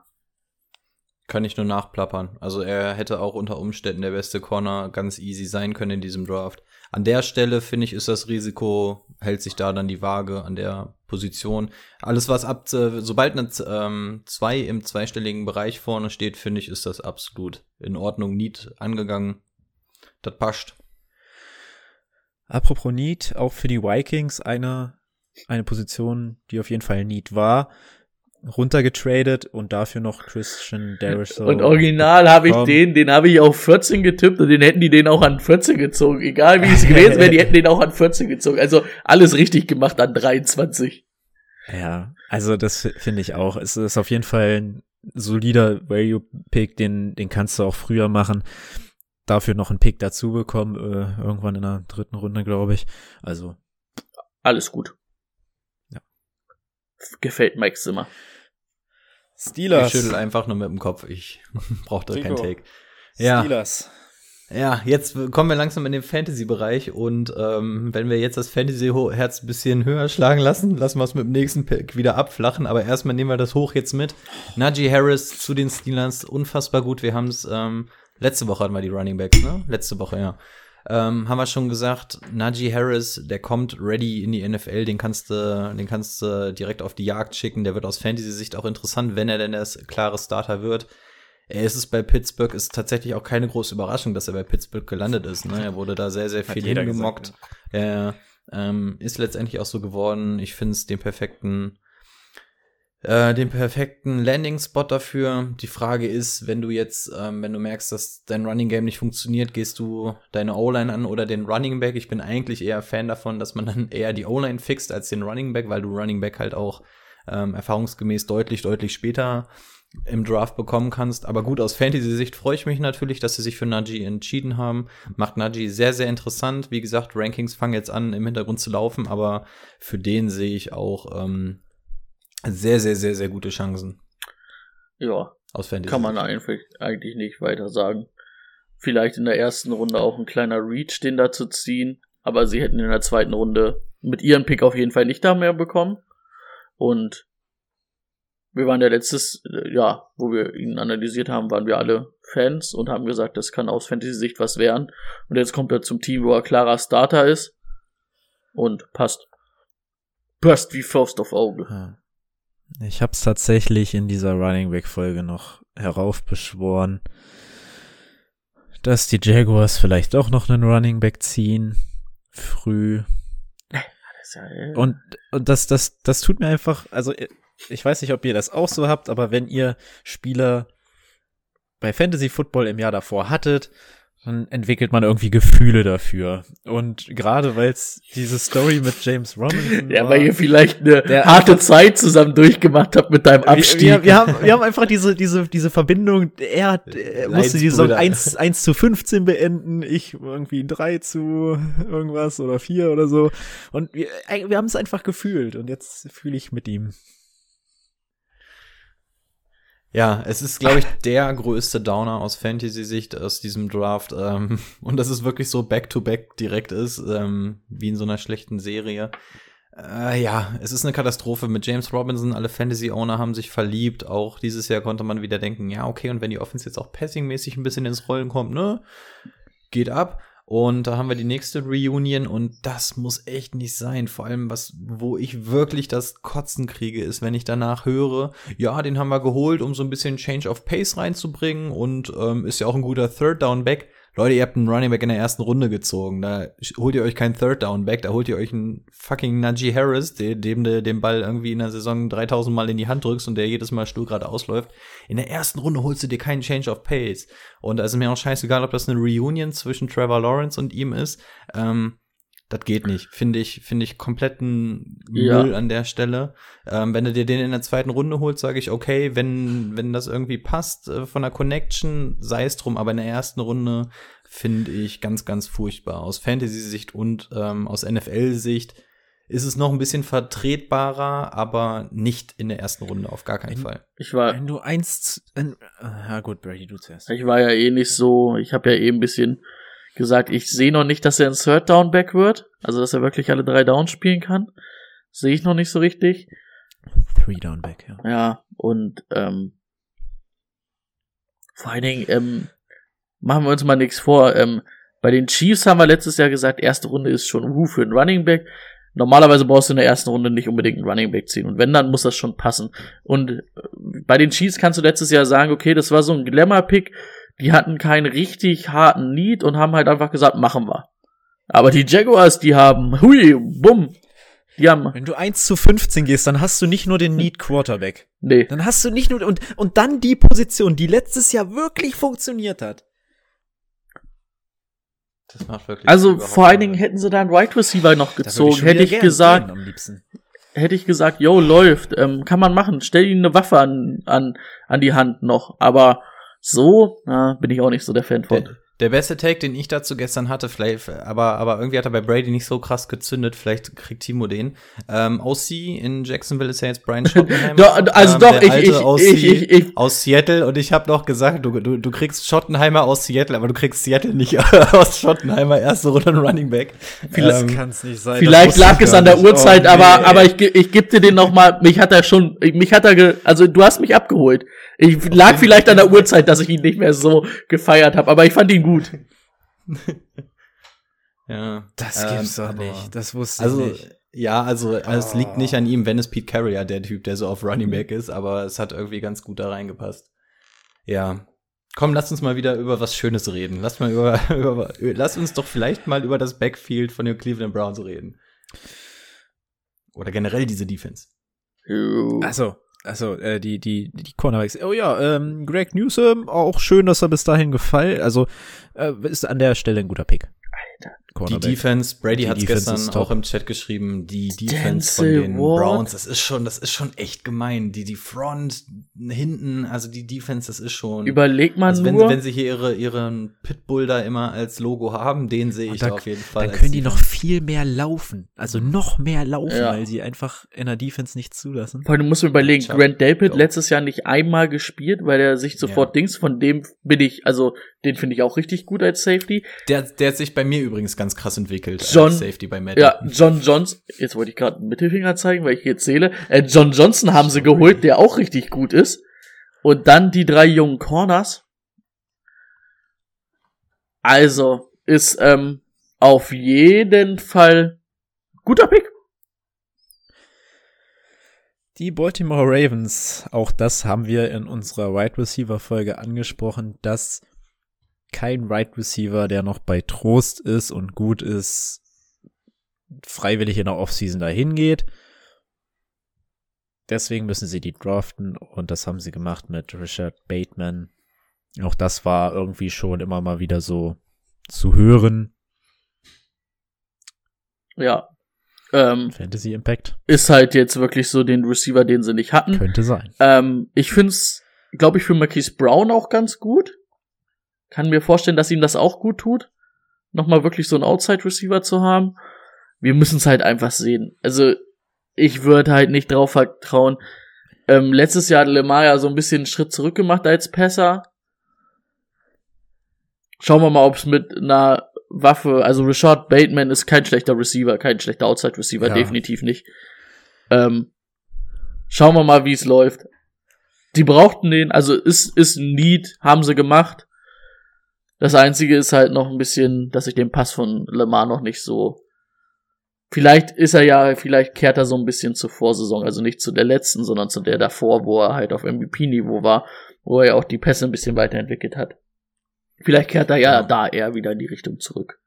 Speaker 4: Kann ich nur nachplappern. Also er hätte auch unter Umständen der beste Corner ganz easy sein können in diesem Draft. An der Stelle, finde ich, ist das Risiko, hält sich da dann die Waage an der Position. Alles, was ab, äh, sobald eine ähm, zwei im zweistelligen Bereich vorne steht, finde ich, ist das absolut in Ordnung, Need angegangen. Das passt.
Speaker 1: Apropos Need, auch für die Vikings eine, eine Position, die auf jeden Fall Need war runtergetradet und dafür noch Christian Darius.
Speaker 2: Und original habe ich den, den habe ich auf 14 getippt und den hätten die den auch an 14 gezogen. Egal wie es gewesen wäre, die hätten den auch an 14 gezogen. Also alles richtig gemacht an 23.
Speaker 1: Ja, also das finde ich auch. Es ist auf jeden Fall ein solider Value-Pick, den, den kannst du auch früher machen. Dafür noch einen Pick dazu bekommen, äh, irgendwann in der dritten Runde, glaube ich. Also.
Speaker 2: Alles gut. Ja. Gefällt Mike Zimmer.
Speaker 4: Steelers. Ich schüttel einfach nur mit dem Kopf. Ich brauche da keinen Take. Ja. Steelers. Ja, jetzt kommen wir langsam in den Fantasy-Bereich und ähm, wenn wir jetzt das Fantasy-Herz ein bisschen höher schlagen lassen, lassen wir es mit dem nächsten Pick wieder abflachen. Aber erstmal nehmen wir das hoch jetzt mit. Najee Harris zu den Steelers, unfassbar gut. Wir haben es, ähm, letzte Woche hatten wir die Running Backs, ne? Letzte Woche, ja ähm, haben wir schon gesagt, Najee Harris, der kommt ready in die NFL, den kannst du, den kannst du direkt auf die Jagd schicken. Der wird aus Fantasy-Sicht auch interessant, wenn er denn der klare Starter wird. Er ist es bei Pittsburgh, ist tatsächlich auch keine große Überraschung, dass er bei Pittsburgh gelandet ist. Ne? Er wurde da sehr, sehr viel hingemockt. Er ähm, ist letztendlich auch so geworden. Ich finde es den perfekten äh, den perfekten Landing-Spot dafür. Die Frage ist, wenn du jetzt, ähm, wenn du merkst, dass dein Running Game nicht funktioniert, gehst du deine O-Line an oder den Running Back. Ich bin eigentlich eher Fan davon, dass man dann eher die O-Line fixt als den Running Back, weil du Running Back halt auch ähm, erfahrungsgemäß deutlich, deutlich später im Draft bekommen kannst. Aber gut, aus Fantasy-Sicht freue ich mich natürlich, dass sie sich für Najee entschieden haben. Macht Najee sehr, sehr interessant. Wie gesagt, Rankings fangen jetzt an, im Hintergrund zu laufen, aber für den sehe ich auch ähm, sehr, sehr, sehr, sehr gute Chancen.
Speaker 2: Ja. Aus Fantasy. Kann man eigentlich nicht weiter sagen. Vielleicht in der ersten Runde auch ein kleiner Reach, den da zu ziehen. Aber sie hätten in der zweiten Runde mit ihrem Pick auf jeden Fall nicht da mehr bekommen. Und wir waren ja letztes ja, wo wir ihn analysiert haben, waren wir alle Fans und haben gesagt, das kann aus Fantasy-Sicht was werden. Und jetzt kommt er zum Team, wo er klarer Starter ist. Und passt. Passt wie Faust auf Auge. Ja.
Speaker 1: Ich habe es tatsächlich in dieser Running Back Folge noch heraufbeschworen, dass die Jaguars vielleicht doch noch einen Running Back ziehen früh. Und und das das das tut mir einfach, also ich weiß nicht, ob ihr das auch so habt, aber wenn ihr Spieler bei Fantasy Football im Jahr davor hattet dann entwickelt man irgendwie Gefühle dafür. Und gerade weil es diese Story mit James Robinson
Speaker 2: Ja, war, weil ihr vielleicht eine harte Zeit zusammen durchgemacht habt mit deinem Abstieg.
Speaker 1: Wir, wir, wir, haben, wir haben einfach diese, diese, diese Verbindung, er, hat, er musste die Saison 1, 1 zu 15 beenden, ich irgendwie 3 zu irgendwas oder 4 oder so. Und wir, wir haben es einfach gefühlt und jetzt fühle ich mit ihm.
Speaker 4: Ja, es ist, glaube ich, der größte Downer aus Fantasy-Sicht aus diesem Draft. Ähm, und dass es wirklich so back-to-back -back direkt ist, ähm, wie in so einer schlechten Serie. Äh, ja, es ist eine Katastrophe mit James Robinson. Alle Fantasy-Owner haben sich verliebt. Auch dieses Jahr konnte man wieder denken, ja, okay, und wenn die Offense jetzt auch passing-mäßig ein bisschen ins Rollen kommt, ne, geht ab. Und da haben wir die nächste Reunion und das muss echt nicht sein. Vor allem, was, wo ich wirklich das Kotzen kriege, ist, wenn ich danach höre, ja, den haben wir geholt, um so ein bisschen Change of Pace reinzubringen und ähm, ist ja auch ein guter Third Down Back. Leute, ihr habt einen Running Back in der ersten Runde gezogen. Da holt ihr euch keinen Third Down Back, da holt ihr euch einen fucking Najee Harris, dem, du den Ball irgendwie in der Saison 3000 Mal in die Hand drückst und der jedes Mal stur ausläuft. In der ersten Runde holst du dir keinen Change of Pace. Und da ist mir auch scheißegal, ob das eine Reunion zwischen Trevor Lawrence und ihm ist. Ähm, das geht nicht. Finde ich, finde ich kompletten ja. Müll an der Stelle. Ähm, wenn du dir den in der zweiten Runde holst, sage ich, okay, wenn, wenn das irgendwie passt äh, von der Connection, sei es drum, aber in der ersten Runde finde ich ganz, ganz furchtbar. Aus Fantasy-Sicht und ähm, aus NFL-Sicht ist es noch ein bisschen vertretbarer, aber nicht in der ersten Runde, auf gar keinen Fall.
Speaker 2: Ich war.
Speaker 1: Wenn du eins. ja, gut, Brady, du zuerst.
Speaker 2: Ich war ja eh nicht so, ich habe ja eh ein bisschen gesagt, ich sehe noch nicht, dass er ein Third Down Back wird. Also, dass er wirklich alle drei Downs spielen kann. Sehe ich noch nicht so richtig.
Speaker 1: Three Down Back, ja.
Speaker 2: Ja, und ähm, vor allen Dingen, ähm, machen wir uns mal nichts vor. Ähm, bei den Chiefs haben wir letztes Jahr gesagt, erste Runde ist schon uh, für einen Running Back. Normalerweise brauchst du in der ersten Runde nicht unbedingt einen Running Back ziehen. Und wenn, dann muss das schon passen. Und äh, bei den Chiefs kannst du letztes Jahr sagen, okay, das war so ein Glamour-Pick. Die hatten keinen richtig harten Need und haben halt einfach gesagt, machen wir. Aber die Jaguars, die haben, hui, bumm. Die haben,
Speaker 1: Wenn du 1 zu 15 gehst, dann hast du nicht nur den Need Quarterback.
Speaker 2: nee.
Speaker 1: Dann hast du nicht nur, und, und dann die Position, die letztes Jahr wirklich funktioniert hat.
Speaker 4: Das macht wirklich.
Speaker 2: Also vor allen Dingen hätten sie da einen Right Receiver noch gezogen. Hätte ich gesagt,
Speaker 1: gehen am liebsten.
Speaker 2: hätte ich gesagt, yo, läuft, ähm, kann man machen, stell ihnen eine Waffe an, an, an die Hand noch. Aber so, na, bin ich auch nicht so der Fan von.
Speaker 4: Der, der beste Take, den ich dazu gestern hatte, vielleicht, aber, aber irgendwie hat er bei Brady nicht so krass gezündet, vielleicht kriegt Timo den. Ähm, OC in Jacksonville ist ja jetzt Brian Schottenheimer.
Speaker 2: Doch, also
Speaker 4: ähm,
Speaker 2: doch, ich- ich-
Speaker 4: OC
Speaker 2: ich- ich- ich-
Speaker 4: aus Seattle und ich habe noch gesagt, du, du, du kriegst Schottenheimer aus Seattle, aber du kriegst Seattle nicht aus Schottenheimer, erste Runde ein Running Back.
Speaker 2: Vielleicht-
Speaker 4: Ähm,
Speaker 1: kann's nicht sein.
Speaker 2: Vielleicht lag es an der Uhrzeit, aber, aber
Speaker 1: ich
Speaker 2: ich, ge- ich geb dir den noch mal, mich hat er schon, mich hat er, ge, also du hast mich abgeholt. Ich lag vielleicht an der Uhrzeit, dass ich ihn nicht mehr so gefeiert habe, aber ich fand ihn gut.
Speaker 4: ja,
Speaker 1: Das
Speaker 4: ähm,
Speaker 1: gibt's doch
Speaker 4: aber-
Speaker 1: nicht. Das wusste
Speaker 4: Also,
Speaker 1: ich nicht.
Speaker 4: ja, also es liegt nicht an ihm, wenn es Pete Carrier, der Typ, der so auf Running Back ist, aber es hat irgendwie ganz gut da reingepasst. Ja. Komm, lass uns mal wieder über was Schönes reden. Lass mal über, über lass uns doch vielleicht mal über das Backfield von den Cleveland Browns reden. Oder generell diese Defense.
Speaker 1: Also, also äh, die die die Cornerbacks. Oh ja, ähm, Greg Newsom auch schön, dass er bis dahin gefallen. Also äh, ist an der Stelle ein guter Pick.
Speaker 2: Alter.
Speaker 4: Die
Speaker 1: Cornerback.
Speaker 4: Defense, Brady
Speaker 1: Die
Speaker 4: hat gestern auch im Chat geschrieben, die Defense von den
Speaker 2: Ward.
Speaker 4: Browns, das ist schon, das ist schon echt gemein. Die, die Front, hinten, also die Defense, das ist schon.
Speaker 2: Überleg mal
Speaker 4: Also wenn,
Speaker 2: nur.
Speaker 4: wenn sie hier ihre, ihren Pitbull da immer als Logo haben, den sehe ich
Speaker 1: Und da-
Speaker 4: auf jeden Fall.
Speaker 1: Dann können die noch viel mehr laufen. Also noch mehr laufen,
Speaker 2: Ja.
Speaker 1: weil sie einfach in der Defense nichts zulassen.
Speaker 2: Vor allem, du musst mir überlegen,
Speaker 4: Chubb,
Speaker 2: Grant Delpit letztes Jahr nicht einmal gespielt, weil er sich sofort Dings, von dem bin ich, also den finde ich auch richtig gut als Safety.
Speaker 4: Der, der hat sich bei mir übrigens ganz krass entwickelt.
Speaker 2: John-
Speaker 4: als Safety bei Madden.
Speaker 2: Ja, John Johnson, jetzt wollte ich gerade einen Mittelfinger zeigen, weil ich hier zähle. Äh, John Johnson haben sie geholt, der auch richtig gut ist. Und dann die drei jungen Corners. Also, ist ähm, auf jeden Fall guter Pick.
Speaker 1: Die Baltimore Ravens, auch das haben wir in unserer Wide Receiver Folge angesprochen, dass kein Wide Receiver, der noch bei Trost ist und gut ist, freiwillig in der Offseason dahin geht. Deswegen müssen sie die draften und das haben sie gemacht mit Richard Bateman. Auch das war irgendwie schon immer mal wieder so zu hören.
Speaker 2: Ja. Ähm,
Speaker 1: Fantasy Impact
Speaker 2: ist halt jetzt wirklich so den Receiver, den sie nicht hatten.
Speaker 1: könnte sein.
Speaker 2: Ähm, ich find's, glaube ich, für Marquise Brown auch ganz gut. Kann mir vorstellen, dass ihm das auch gut tut, nochmal wirklich so einen Outside-Receiver zu haben. Wir müssen es halt einfach sehen. Also, ich würde halt nicht drauf vertrauen. Ähm, letztes Jahr hat Lemar ja so ein bisschen einen Schritt zurück gemacht als Passer. Schauen wir mal, ob es mit einer Waffe, also Richard Bateman ist kein schlechter Receiver, kein schlechter Outside-Receiver,
Speaker 1: Ja.
Speaker 2: definitiv nicht. Ähm, schauen wir mal, wie es läuft. Die brauchten den, also ist, ist ein Need, haben sie gemacht. Das einzige ist halt noch ein bisschen, dass ich den Pass von Lemar noch nicht so. Vielleicht ist er ja, vielleicht kehrt er so ein bisschen zur Vorsaison, also nicht zu der letzten, sondern zu der davor, wo er halt auf MVP-Niveau war, wo er ja auch die Pässe ein bisschen weiterentwickelt hat. Vielleicht kehrt er ja,
Speaker 4: Ja.
Speaker 2: da eher wieder in die Richtung zurück.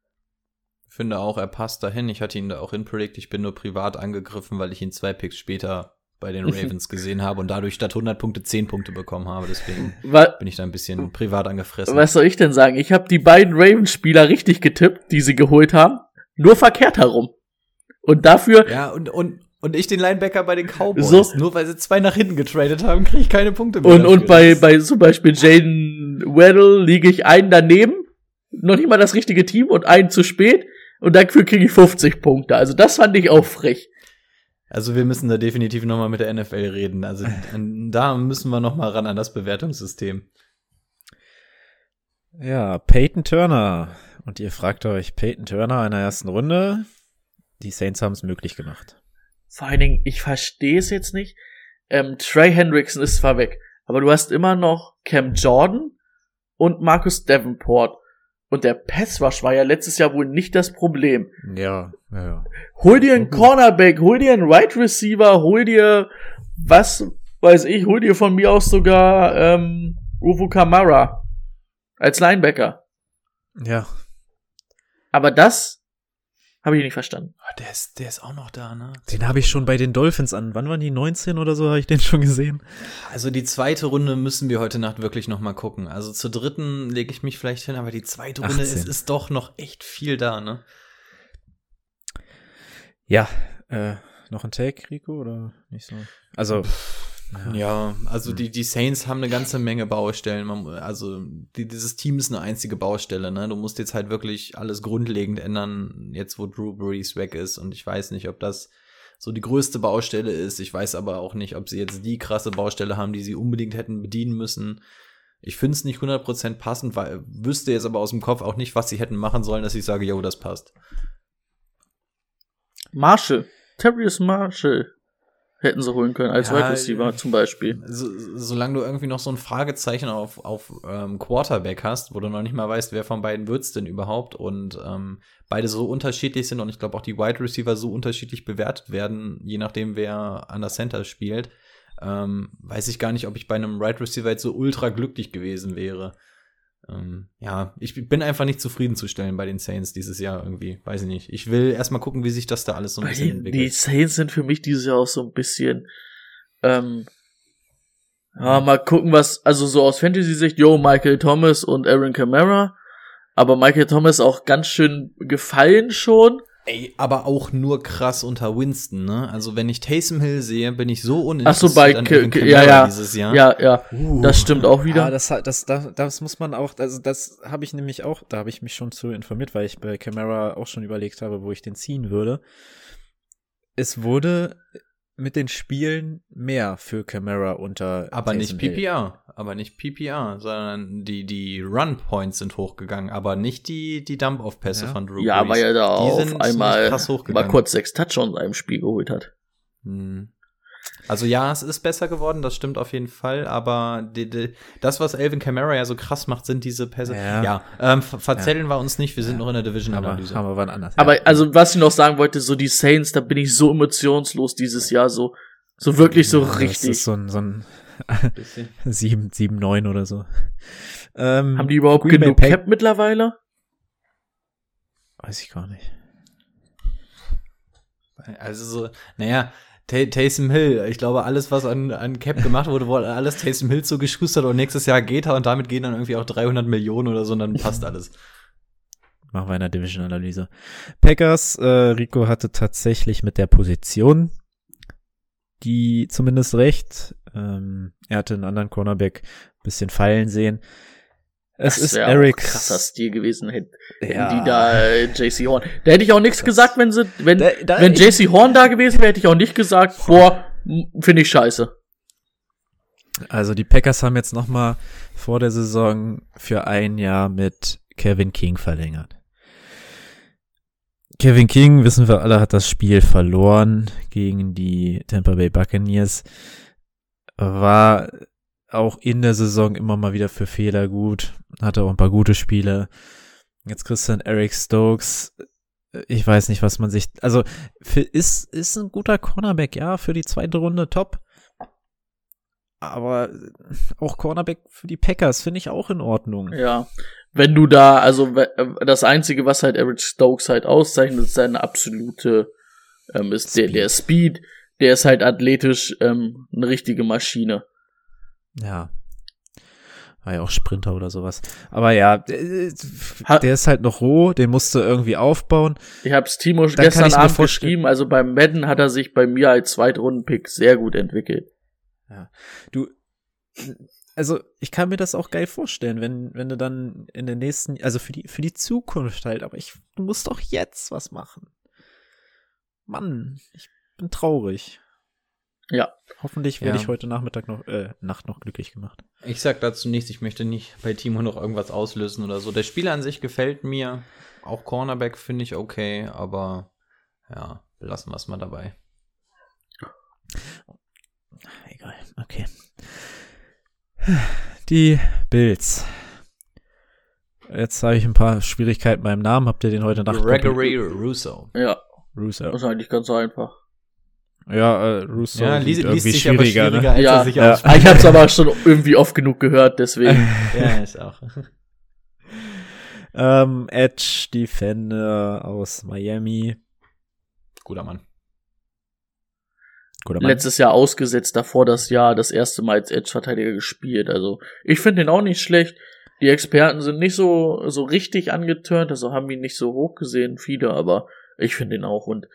Speaker 4: finde auch, er passt dahin. Ich hatte ihn da auch hinpredict. Ich bin nur privat angegriffen, weil ich ihn zwei Picks später bei den Ravens gesehen habe und dadurch statt 100 Punkte 10 Punkte bekommen habe. Deswegen
Speaker 2: Wa
Speaker 4: bin ich da ein bisschen privat angefressen.
Speaker 2: was soll ich denn sagen? Ich habe die beiden Ravens-Spieler richtig getippt, die sie geholt haben, nur verkehrt herum. Und dafür
Speaker 4: Ja, und, und, und ich den Linebacker bei den Cowboys.
Speaker 2: So.
Speaker 4: Nur weil sie zwei nach hinten getradet haben, kriege ich keine Punkte mehr.
Speaker 2: Und,
Speaker 4: dafür.
Speaker 2: und bei, bei zum Beispiel Jaden Weddle liege ich einen daneben, noch nicht mal das richtige Team und einen zu spät und dafür kriege ich 50 Punkte. Also das fand ich auch frech.
Speaker 4: Also wir müssen da definitiv noch mal mit der NFL reden. Also da müssen wir noch mal ran an das Bewertungssystem.
Speaker 1: Ja, Peyton Turner. Und ihr fragt euch, Peyton Turner in der ersten Runde? Die Saints haben es möglich gemacht.
Speaker 2: Vor allen Dingen, ich verstehe es jetzt nicht. ähm, Trey Hendrickson ist zwar weg, aber du hast immer noch Cam Jordan und Marcus Davenport. Und der Passrush war ja letztes Jahr wohl nicht das Problem.
Speaker 1: Ja, ja, ja.
Speaker 2: Hol dir einen Cornerback, hol dir einen Right Receiver, hol dir was weiß ich, hol dir von mir aus sogar ähm, Uvu Kamara als Linebacker.
Speaker 1: Ja.
Speaker 2: Aber das habe ich nicht verstanden.
Speaker 4: Ah, Der ist, der ist auch noch da, ne?
Speaker 1: Den habe ich schon bei den Dolphins an. Wann waren die 19 oder so? Habe ich den schon gesehen?
Speaker 4: Also die zweite Runde müssen wir heute Nacht wirklich noch mal gucken. Also zur dritten lege ich mich vielleicht hin, aber die zweite Runde
Speaker 1: 18.
Speaker 4: ist, ist doch noch echt viel da, ne?
Speaker 1: Ja. Äh, noch ein Take, Rico, oder nicht so? Also,
Speaker 4: Ja, also die, die Saints haben eine ganze Menge Baustellen. Man, also die, dieses Team ist eine einzige Baustelle. Ne? Du musst jetzt halt wirklich alles grundlegend ändern, jetzt wo Drew Brees weg ist. Und ich weiß nicht, ob das so die größte Baustelle ist. Ich weiß aber auch nicht, ob sie jetzt die krasse Baustelle haben, die sie unbedingt hätten bedienen müssen. Ich finde es nicht 100% passend, weil wüsste jetzt aber aus dem Kopf auch nicht, was sie hätten machen sollen, dass ich sage, yo, das passt.
Speaker 2: Marshall, Terrius Marshall hätten sie holen können als
Speaker 4: Ja,
Speaker 2: Wide Receiver zum Beispiel.
Speaker 4: So, solange du irgendwie noch so ein Fragezeichen auf, auf ähm, Quarterback hast, wo du noch nicht mal weißt, wer von beiden wird's denn überhaupt und ähm, beide so unterschiedlich sind und ich glaube auch die Wide Receiver so unterschiedlich bewertet werden, je nachdem wer an der Center spielt, ähm, weiß ich gar nicht, ob ich bei einem Wide Receiver jetzt so ultra glücklich gewesen wäre. Ähm, ja, ich bin einfach nicht zufriedenzustellen bei den Saints dieses Jahr irgendwie, weiß ich nicht. Ich will erstmal gucken, wie sich das da alles so ein bisschen
Speaker 2: Die, die
Speaker 4: entwickelt.
Speaker 2: Saints sind für mich dieses Jahr auch so ein bisschen ähm, ja, mal gucken, was, also so aus Fantasy-Sicht, yo, Michael Thomas und Aaron Kamara, aber Michael Thomas auch ganz schön gefallen schon.
Speaker 4: Ey, aber auch nur krass unter Winston, ne? Also wenn ich Taysom Hill sehe, bin ich so
Speaker 2: Ach
Speaker 4: uninteressiert
Speaker 2: so, bei,
Speaker 4: an
Speaker 2: K K ja, ja,
Speaker 4: dieses Jahr.
Speaker 2: ja, ja,
Speaker 4: Uh.
Speaker 2: das stimmt auch wieder.
Speaker 1: Ah, das, hat- das, das, das muss man auch, also das habe ich nämlich auch, da habe ich mich schon zu informiert, weil ich bei Camara auch schon überlegt habe, wo ich den ziehen würde. Es wurde mit den Spielen mehr für Camara unter
Speaker 4: aber nicht
Speaker 1: Taysom Hill.
Speaker 4: PPR, aber nicht PPR, sondern die, die Run Points sind hochgegangen, aber nicht die, die Dump-Off-Pässe
Speaker 1: Ja.
Speaker 4: von Drew
Speaker 2: ja, weil er da auch einmal mal kurz sechs Touchdowns in einem Spiel geholt hat.
Speaker 4: Hm. Also ja, es ist besser geworden, das stimmt auf jeden Fall, aber die, die, das, was Alvin Kamara ja so krass macht, sind diese Pässe.
Speaker 1: Ja.
Speaker 4: Ja, ähm, ver verzählen wir uns nicht, wir sind noch in der
Speaker 1: Aber
Speaker 4: Division-Analyse.
Speaker 1: wir wann anders.
Speaker 2: Aber
Speaker 1: ja.
Speaker 2: also, was ich noch sagen wollte, so die Saints, da bin ich so emotionslos dieses Jahr, so, so wirklich so
Speaker 1: Ja, Das
Speaker 2: richtig.
Speaker 1: ist so ein, so ein
Speaker 4: Bisschen.
Speaker 1: 7, 7, 9 oder so. Ähm,
Speaker 2: Haben die überhaupt
Speaker 1: Green Bay
Speaker 2: genug
Speaker 1: Pack-
Speaker 2: Cap mittlerweile?
Speaker 1: Weiß ich gar nicht.
Speaker 4: Also so, naja, Taysom Hill, ich glaube, alles, was an, an Cap gemacht wurde, wurde alles Taysom Hill zugeschustert und nächstes Jahr geht er und damit gehen dann irgendwie auch 300 Millionen oder so und dann passt alles.
Speaker 1: Machen wir in der Division-Analyse. Packers, äh, Rico hatte tatsächlich mit der Position die zumindest recht. Ähm, er hatte einen anderen Cornerback bisschen fallen sehen. Es ist
Speaker 2: wär auch
Speaker 1: Eric.
Speaker 2: krasser Stil gewesen, hätten, hätten
Speaker 1: Ja.
Speaker 2: die da äh, JC Horn. Da hätte ich auch nichts gesagt, wenn sie, wenn,
Speaker 1: Da- da-
Speaker 2: wenn JC Horn da gewesen wäre, hätte ich auch nicht gesagt, boah, finde ich scheiße.
Speaker 1: Also die Packers haben jetzt noch mal vor der Saison für ein Jahr mit Kevin King verlängert. Kevin King, wissen wir alle, hat das Spiel verloren gegen die Tampa Bay Buccaneers. War auch in der Saison immer mal wieder für Fehler gut. Hatte auch ein paar gute Spiele. Jetzt Christian Eric Stokes. Ich weiß nicht, was man sich, also für, ist, ist ein guter Cornerback, ja, für die zweite Runde top. Aber auch Cornerback für die Packers finde ich auch in Ordnung.
Speaker 2: Ja. Wenn du da, also äh, das Einzige, was halt Eric Stokes halt auszeichnet, ist seine absolute, ähm, ist der,
Speaker 1: Speed.
Speaker 2: der Speed, der ist halt athletisch ähm, eine richtige Maschine.
Speaker 1: Ja. War ja auch Sprinter oder sowas. Aber ja, der,
Speaker 2: Ha-
Speaker 1: ist halt noch roh, den musst du irgendwie aufbauen.
Speaker 2: Ich hab's Timo
Speaker 1: kann
Speaker 2: gestern Abend geschrieben, also beim Madden hat er sich bei mir als Zweitrunden-Pick sehr gut entwickelt.
Speaker 1: Du, also ich kann mir das auch geil vorstellen, wenn, wenn du dann in den nächsten, also für die, für die Zukunft halt, aber ich, du musst doch jetzt was machen. Mann, ich bin traurig.
Speaker 2: Ja.
Speaker 1: Hoffentlich werde
Speaker 4: Ja.
Speaker 1: ich heute Nachmittag noch, äh, Nacht noch glücklich gemacht.
Speaker 4: Ich sag dazu nichts, ich möchte nicht bei Timo noch irgendwas auslösen oder so. Der Spieler an sich gefällt mir. Auch Cornerback finde ich okay, aber ja, belassen wir es mal dabei.
Speaker 1: Egal. okay. Die Bills. Jetzt habe ich ein paar Schwierigkeiten beim Namen. Habt ihr den heute Nacht?
Speaker 4: Gregory Russo.
Speaker 2: Ja,
Speaker 1: Russo.
Speaker 2: das ist eigentlich ganz einfach.
Speaker 1: Ja, äh, Russo.
Speaker 4: Ja, liest, liest
Speaker 1: irgendwie
Speaker 4: sich aber schwieriger,
Speaker 1: ne?
Speaker 4: als
Speaker 2: Ja,
Speaker 4: er sich
Speaker 1: ja.
Speaker 4: ausspricht.
Speaker 2: Ich habe es aber schon irgendwie oft genug gehört, deswegen.
Speaker 4: Ja, ich auch.
Speaker 1: Ähm, Edge Defender aus Miami.
Speaker 4: Guter Mann.
Speaker 1: Guter Mann.
Speaker 2: Letztes Jahr ausgesetzt, davor das Jahr das erste Mal als Edge-Verteidiger gespielt. Also ich finde den auch nicht schlecht. Die Experten sind nicht so so richtig angeturnt, also haben ihn nicht so hoch gesehen, viele, aber ich finde ihn auch und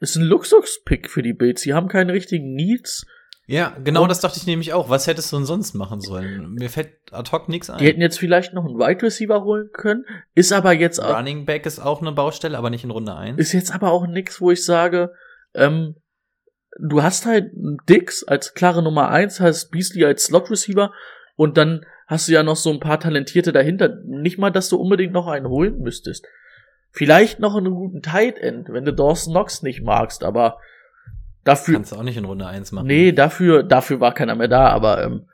Speaker 2: ist ein Luxus-Pick für die Bills. Sie haben keine richtigen Needs.
Speaker 4: Ja, genau
Speaker 2: Und-
Speaker 4: das dachte ich nämlich auch. Was hättest du denn sonst machen sollen? Mir fällt ad hoc nichts ein.
Speaker 2: Die hätten jetzt vielleicht noch einen Wide Receiver holen können, ist aber jetzt auch,
Speaker 4: Running Back ist auch eine Baustelle, aber nicht in Runde 1.
Speaker 2: ist jetzt aber auch nix, wo ich sage, ähm, du hast halt Dix als klare Nummer eins, hast Beasley als Slot Receiver und dann hast du ja noch so ein paar Talentierte dahinter. Nicht mal, dass du unbedingt noch einen holen müsstest. Vielleicht noch einen guten Tight End, wenn du Dawson Knox nicht magst, aber dafür,
Speaker 4: Kannst du auch nicht in Runde 1 machen.
Speaker 2: nee, dafür, dafür war keiner mehr da, aber, ähm,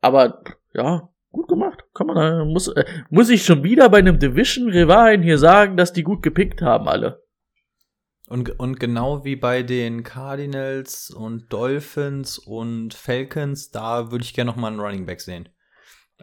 Speaker 2: aber, ja, gut gemacht. Kann man, da- muss, äh, muss ich schon wieder bei einem Division-Rivalen hier sagen, dass die gut gepickt haben, alle.
Speaker 4: Und, und genau wie bei den Cardinals und Dolphins und Falcons, da würde ich gerne noch mal einen Running Back sehen.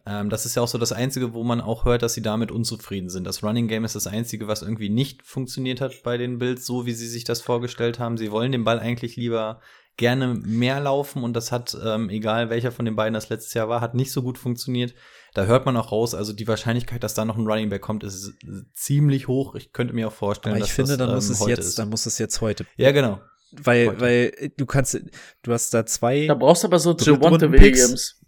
Speaker 4: Ähm, das ist ja auch so das Einzige, wo man auch hört, dass sie damit unzufrieden sind. Das Running Game ist das Einzige, was irgendwie nicht funktioniert hat bei den Bills, so wie sie sich das vorgestellt haben. Sie wollen den Ball eigentlich lieber gerne mehr laufen und das hat, ähm, egal welcher von den beiden das letztes Jahr war, hat nicht so gut funktioniert. Da hört man auch raus, also die Wahrscheinlichkeit, dass da noch ein Running Back kommt, ist ziemlich hoch. Ich könnte mir auch vorstellen,
Speaker 1: Aber ich
Speaker 4: dass
Speaker 1: finde,
Speaker 4: das,
Speaker 1: dann muss
Speaker 4: ähm,
Speaker 1: es
Speaker 4: heute
Speaker 1: jetzt,
Speaker 4: ist.
Speaker 1: dann muss es jetzt heute.
Speaker 4: Ja, genau.
Speaker 1: Weil,
Speaker 4: Heute.
Speaker 1: weil du kannst, du hast da zwei.
Speaker 2: Da brauchst du aber so Javonte. Williams.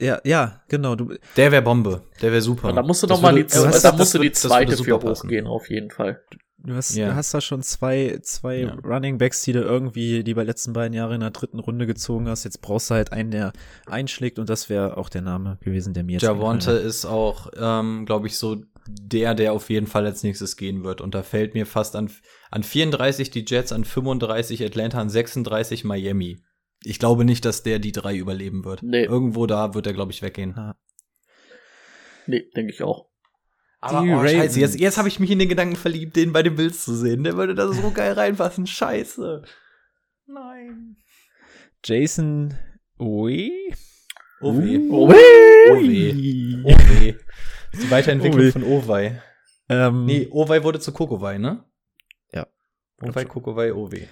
Speaker 1: Ja, ja, genau. Du,
Speaker 4: Der wäre Bombe. Der wäre super.
Speaker 2: Und da musst du
Speaker 4: Das
Speaker 2: doch mal
Speaker 4: würde-
Speaker 2: die,
Speaker 1: hast-
Speaker 2: da
Speaker 4: das
Speaker 2: musst du die zweite für
Speaker 4: passen.
Speaker 2: hochgehen, auf jeden Fall.
Speaker 1: du hast,
Speaker 4: Ja.
Speaker 1: du hast da schon zwei, zwei
Speaker 4: Ja.
Speaker 1: Running Backs, die du irgendwie die bei letzten beiden Jahren in der dritten Runde gezogen hast. Jetzt brauchst du halt einen, der einschlägt und das wäre auch der Name gewesen, der mir jetzt
Speaker 4: Javonte ist auch, ähm, glaube ich, so der, der auf jeden Fall als nächstes gehen wird. Und da fällt mir fast an, an 34 die Jets, an 35 Atlanta, an 36 Miami. Ich glaube nicht, dass der die drei überleben wird.
Speaker 2: Nee.
Speaker 4: Irgendwo da wird er, glaube ich, weggehen.
Speaker 1: Ja.
Speaker 2: Nee, denke ich auch.
Speaker 4: Aber
Speaker 1: Die
Speaker 4: oh, scheiße, jetzt, jetzt habe ich mich in den Gedanken verliebt, den bei den Bills zu sehen. Der würde da so geil reinpassen. Scheiße. Nein.
Speaker 1: Jason Owe?
Speaker 4: Oh weh.
Speaker 2: Oh,
Speaker 4: Oh weh. Oh weh. Das ist die Weiterentwicklung
Speaker 1: weh.
Speaker 4: von Owei.
Speaker 1: Ähm,
Speaker 4: Nee, Owei wurde zu Kokowai, ne?
Speaker 1: Ja.
Speaker 4: Owei, Kokowai, Owe.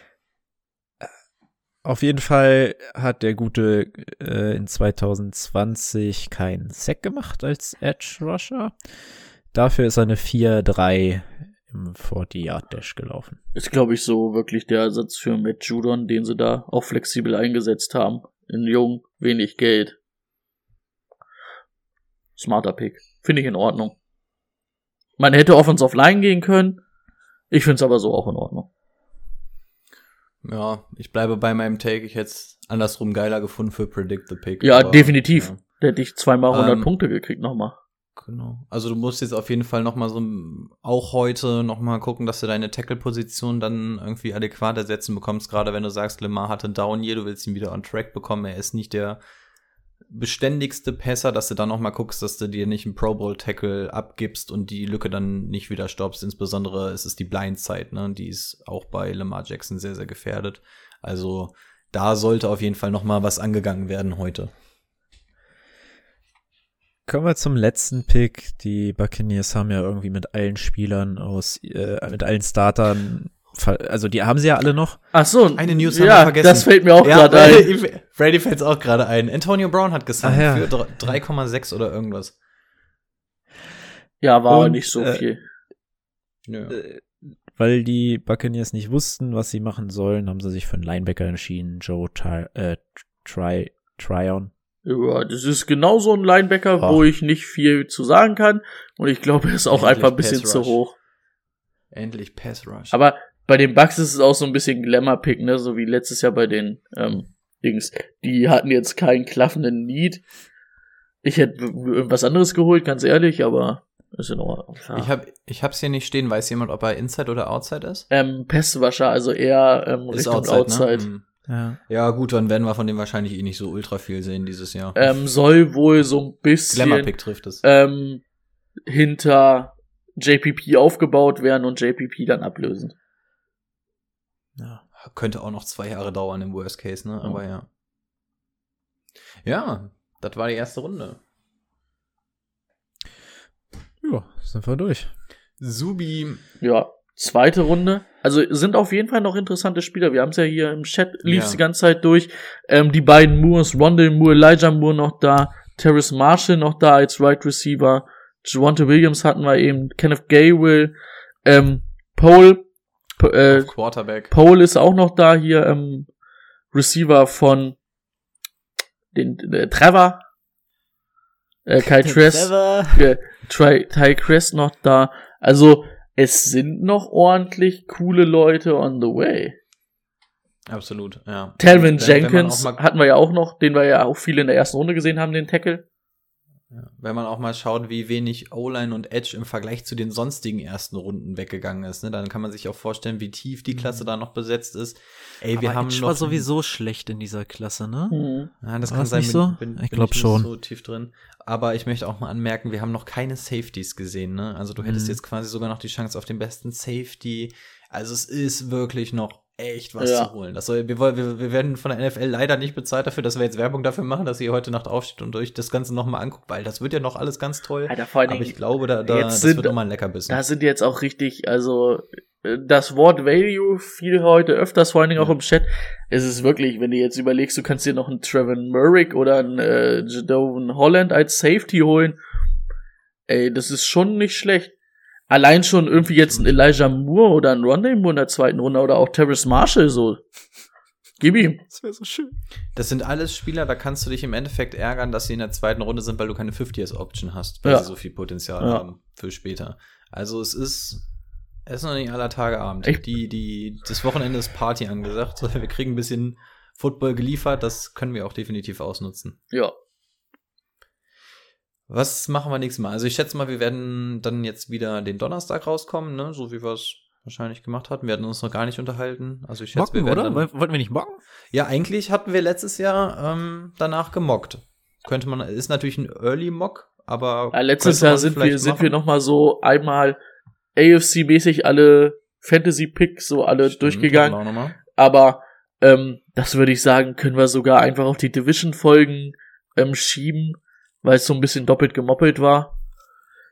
Speaker 1: Auf jeden Fall hat der Gute äh, in 2020 keinen Sack gemacht als Edge Rusher. Dafür ist eine 4-3 im 40-Yard-Dash gelaufen.
Speaker 2: Ist, glaube ich, so wirklich der Ersatz für Matt Judon, den sie da auch flexibel eingesetzt haben. In jung, wenig Geld. Smarter Pick. Finde ich in Ordnung. Man hätte Offense Line gehen können. Ich finde es aber so auch in Ordnung.
Speaker 4: Ja, ich bleibe bei meinem Take. Ich hätte es andersrum geiler gefunden für Predict the Pick.
Speaker 2: Ja,
Speaker 4: aber,
Speaker 2: definitiv.
Speaker 4: ja,
Speaker 2: Da hätte ich zweimal 100
Speaker 4: Ähm,
Speaker 2: Punkte gekriegt nochmal.
Speaker 4: genau. Also du musst jetzt auf jeden Fall noch mal so, auch heute noch mal gucken, dass du deine Tackle-Position dann irgendwie adäquat ersetzen bekommst. Gerade wenn du sagst, Lemar hatte Down hier, du willst ihn wieder on Track bekommen. Er ist nicht der beständigste Pässer, dass du dann noch mal guckst, dass du dir nicht einen Pro Bowl Tackle abgibst und die Lücke dann nicht wieder stoppst. Insbesondere ist es die Blindzeit, ne? Die ist auch bei Lamar Jackson sehr, sehr gefährdet. Also da sollte auf jeden Fall noch mal was angegangen werden heute.
Speaker 1: Kommen wir zum letzten Pick. Die Buccaneers haben ja irgendwie mit allen Spielern aus, äh, mit allen Startern, also die haben sie ja alle noch.
Speaker 2: Ach so.
Speaker 4: Eine News haben
Speaker 2: ja,
Speaker 4: wir vergessen.
Speaker 2: das fällt mir auch
Speaker 4: Ja,
Speaker 2: gerade ein.
Speaker 4: Brady, Brady fällt auch gerade ein. Antonio Brown hat gesigned
Speaker 1: ja.
Speaker 4: für dr- 3,6 oder irgendwas.
Speaker 2: Ja, war aber
Speaker 1: Und,
Speaker 2: nicht so
Speaker 1: äh,
Speaker 2: viel.
Speaker 4: Nö.
Speaker 1: Äh, Weil die Buccaneers nicht wussten, was sie machen sollen, haben sie sich für einen Linebacker entschieden, Joe Ty äh, Try, Tryon.
Speaker 2: Ja, das ist genau so ein Linebacker, wo
Speaker 1: Ach.
Speaker 2: ich nicht viel zu sagen kann. Und ich glaube, er ist auch
Speaker 4: Endlich
Speaker 2: einfach ein bisschen
Speaker 4: Pass
Speaker 2: zu
Speaker 4: Rush.
Speaker 2: hoch.
Speaker 4: Endlich Pass Rush.
Speaker 2: Aber bei den Bucks ist es auch so ein bisschen Glamour-Pick, ne? So wie letztes Jahr bei den ähm, Dings. Die hatten jetzt keinen klaffenden Need. Ich hätte irgendwas anderes geholt, ganz ehrlich, aber ist in Ordnung. Ja.
Speaker 4: ich hab, ich hab's hier nicht stehen. Weiß jemand, ob er Inside oder Outside ist?
Speaker 2: ähm, Pestwascher, also eher ähm,
Speaker 4: Ist
Speaker 2: Richtung Outside.
Speaker 4: Ne? Hm.
Speaker 1: Ja.
Speaker 4: Ja, gut, dann werden wir von dem wahrscheinlich eh nicht so ultra viel sehen dieses Jahr.
Speaker 2: Ähm, soll wohl so ein bisschen
Speaker 4: Glamour-Pick trifft es.
Speaker 2: ähm, hinter JPP aufgebaut werden und JPP dann ablösen.
Speaker 1: Ja.
Speaker 4: Könnte auch noch zwei Jahre dauern im Worst Case, ne? Aber ja. Ja, das war die erste Runde.
Speaker 1: Ja, sind wir durch.
Speaker 4: Subi.
Speaker 2: Ja, zweite Runde. Also sind auf jeden Fall noch interessante Spieler. Wir haben es ja hier im Chat, lief
Speaker 4: Ja.
Speaker 2: die ganze Zeit durch. Ähm, die beiden Moores, Rondell Moore, Elijah Moore noch da, Terrace Marshall noch da als Right Receiver, Javante Williams hatten wir eben, Kenneth Gaywell, ähm, Paul, äh,
Speaker 4: Quarterback.
Speaker 2: Paul ist auch noch da hier, ähm, Receiver von den äh, Trevor, äh, Kai Tress, äh, Ty, Ty Crest noch da. Also es sind noch ordentlich coole Leute on the way.
Speaker 4: Absolut, ja.
Speaker 2: Talvin
Speaker 4: Wenn- wenn man
Speaker 2: Jenkins hatten wir ja auch noch, den wir ja auch viele in der ersten Runde gesehen haben, den Tackle.
Speaker 4: Wenn man auch mal schaut, wie wenig O-Line und Edge im Vergleich zu den sonstigen ersten Runden weggegangen ist, ne, dann kann man sich auch vorstellen, wie tief die Klasse da noch besetzt ist. Ey, wir
Speaker 1: Aber
Speaker 4: haben
Speaker 1: Edge
Speaker 4: noch
Speaker 1: war sowieso schlecht in dieser Klasse, ne?
Speaker 2: Mhm.
Speaker 4: Ja, das
Speaker 1: War
Speaker 4: kann
Speaker 1: das
Speaker 4: sein,
Speaker 1: nicht
Speaker 4: bin-
Speaker 1: so?
Speaker 4: Bin,
Speaker 1: Ich
Speaker 4: bin
Speaker 1: glaub
Speaker 4: nicht
Speaker 1: schon.
Speaker 4: so tief drin. Aber ich möchte auch mal anmerken, wir haben noch keine Safeties gesehen, ne? Also du hättest
Speaker 1: Mhm.
Speaker 4: jetzt quasi sogar noch die Chance auf den besten Safety. Also es ist wirklich noch echt was
Speaker 2: Ja.
Speaker 4: zu holen. Das soll, wir, wir, wir werden von der NFL leider nicht bezahlt dafür, dass wir jetzt Werbung dafür machen, dass ihr heute Nacht aufsteht und euch das Ganze nochmal anguckt, weil das wird ja noch alles ganz toll.
Speaker 2: Alter, vor allen
Speaker 4: Aber ich glaube, da, da
Speaker 2: jetzt
Speaker 4: das
Speaker 2: sind-
Speaker 4: wird nochmal ein Leckerbissen.
Speaker 2: da sind jetzt auch richtig, also äh, das Wort Value fiel heute öfters, vor allen Dingen auch im Chat. Es ist wirklich, wenn du jetzt überlegst, du kannst dir noch einen Trevor Murray oder einen äh, Jadovan Holland als Safety holen. Ey, das ist schon nicht schlecht. Allein schon irgendwie jetzt ein Elijah Moore oder ein Rondé Moore in der zweiten Runde oder auch Terrace Marshall so. Gib ihm.
Speaker 1: Das wäre so schön.
Speaker 4: Das sind alles Spieler, da kannst du dich im Endeffekt ärgern, dass sie in der zweiten Runde sind, weil du keine 50-Years-Option hast, weil
Speaker 2: Ja.
Speaker 4: sie so viel Potenzial
Speaker 2: Ja.
Speaker 4: haben für später. Also es ist, es ist noch nicht aller Tage Abend. Die, die, das Wochenende ist Party angesagt. Wir kriegen ein bisschen Football geliefert, das können wir auch definitiv ausnutzen.
Speaker 2: Ja.
Speaker 4: Was machen wir nächstes Mal? Also ich schätze mal, wir werden dann jetzt wieder den Donnerstag rauskommen, ne? so wie wir es wahrscheinlich gemacht hatten. Wir hatten uns noch gar nicht unterhalten. Also ich schätze,
Speaker 1: Mocken,
Speaker 4: wir werden
Speaker 1: oder? Wollten wir nicht mocken?
Speaker 4: ja, eigentlich hatten wir letztes Jahr ähm, danach gemockt. Könnte man, ist natürlich ein Early Mock, aber.
Speaker 2: Ja, letztes Jahr sind wir,
Speaker 4: vielleicht
Speaker 2: sind wir
Speaker 4: machen.
Speaker 2: noch mal so einmal AFC-mäßig alle Fantasy-Picks so alle
Speaker 4: Stimmt,
Speaker 2: durchgegangen.
Speaker 4: hatten wir auch noch mal.
Speaker 2: Aber ähm, das würde ich sagen, können wir sogar einfach auf die Division-Folgen ähm, schieben, weil es so ein bisschen doppelt gemoppelt war.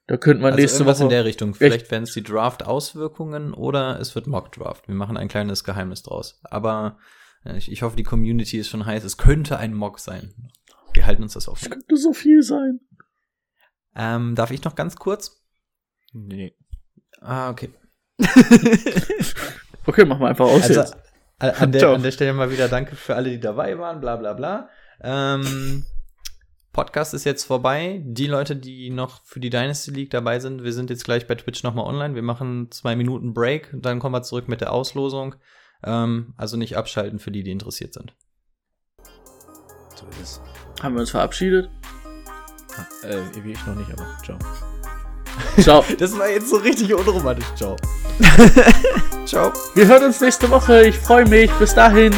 Speaker 2: Da könnte man
Speaker 4: Also
Speaker 2: nächste
Speaker 4: irgendwas
Speaker 2: Woche.
Speaker 4: in der Richtung. Vielleicht werden es die Draft-Auswirkungen oder es wird Mock-Draft. Wir machen ein kleines Geheimnis draus. Aber äh, ich, ich hoffe, die Community ist schon heiß. Es könnte ein Mock sein. Wir halten uns das
Speaker 2: Es
Speaker 4: offen.
Speaker 2: könnte so viel sein.
Speaker 4: Ähm, darf ich noch ganz kurz?
Speaker 1: Nee.
Speaker 4: Ah, okay.
Speaker 2: Okay, machen wir einfach aus
Speaker 4: Also,
Speaker 2: jetzt.
Speaker 4: a- an der, an der Stelle mal wieder danke für alle, die dabei waren, bla bla bla. Ähm, Podcast ist jetzt vorbei. Die Leute, die noch für die Dynasty League dabei sind, wir sind jetzt gleich bei Twitch nochmal online. Wir machen zwei Minuten Break, dann kommen wir zurück mit der Auslosung. Ähm, also nicht abschalten für die, die interessiert sind.
Speaker 1: So ist es.
Speaker 2: Haben wir uns verabschiedet?
Speaker 1: Äh, wie ich noch nicht, aber ciao.
Speaker 2: Ciao.
Speaker 4: Das war jetzt so richtig unromantisch. Ciao. Ciao.
Speaker 2: wir hören uns nächste Woche. Ich freue mich. Bis dahin.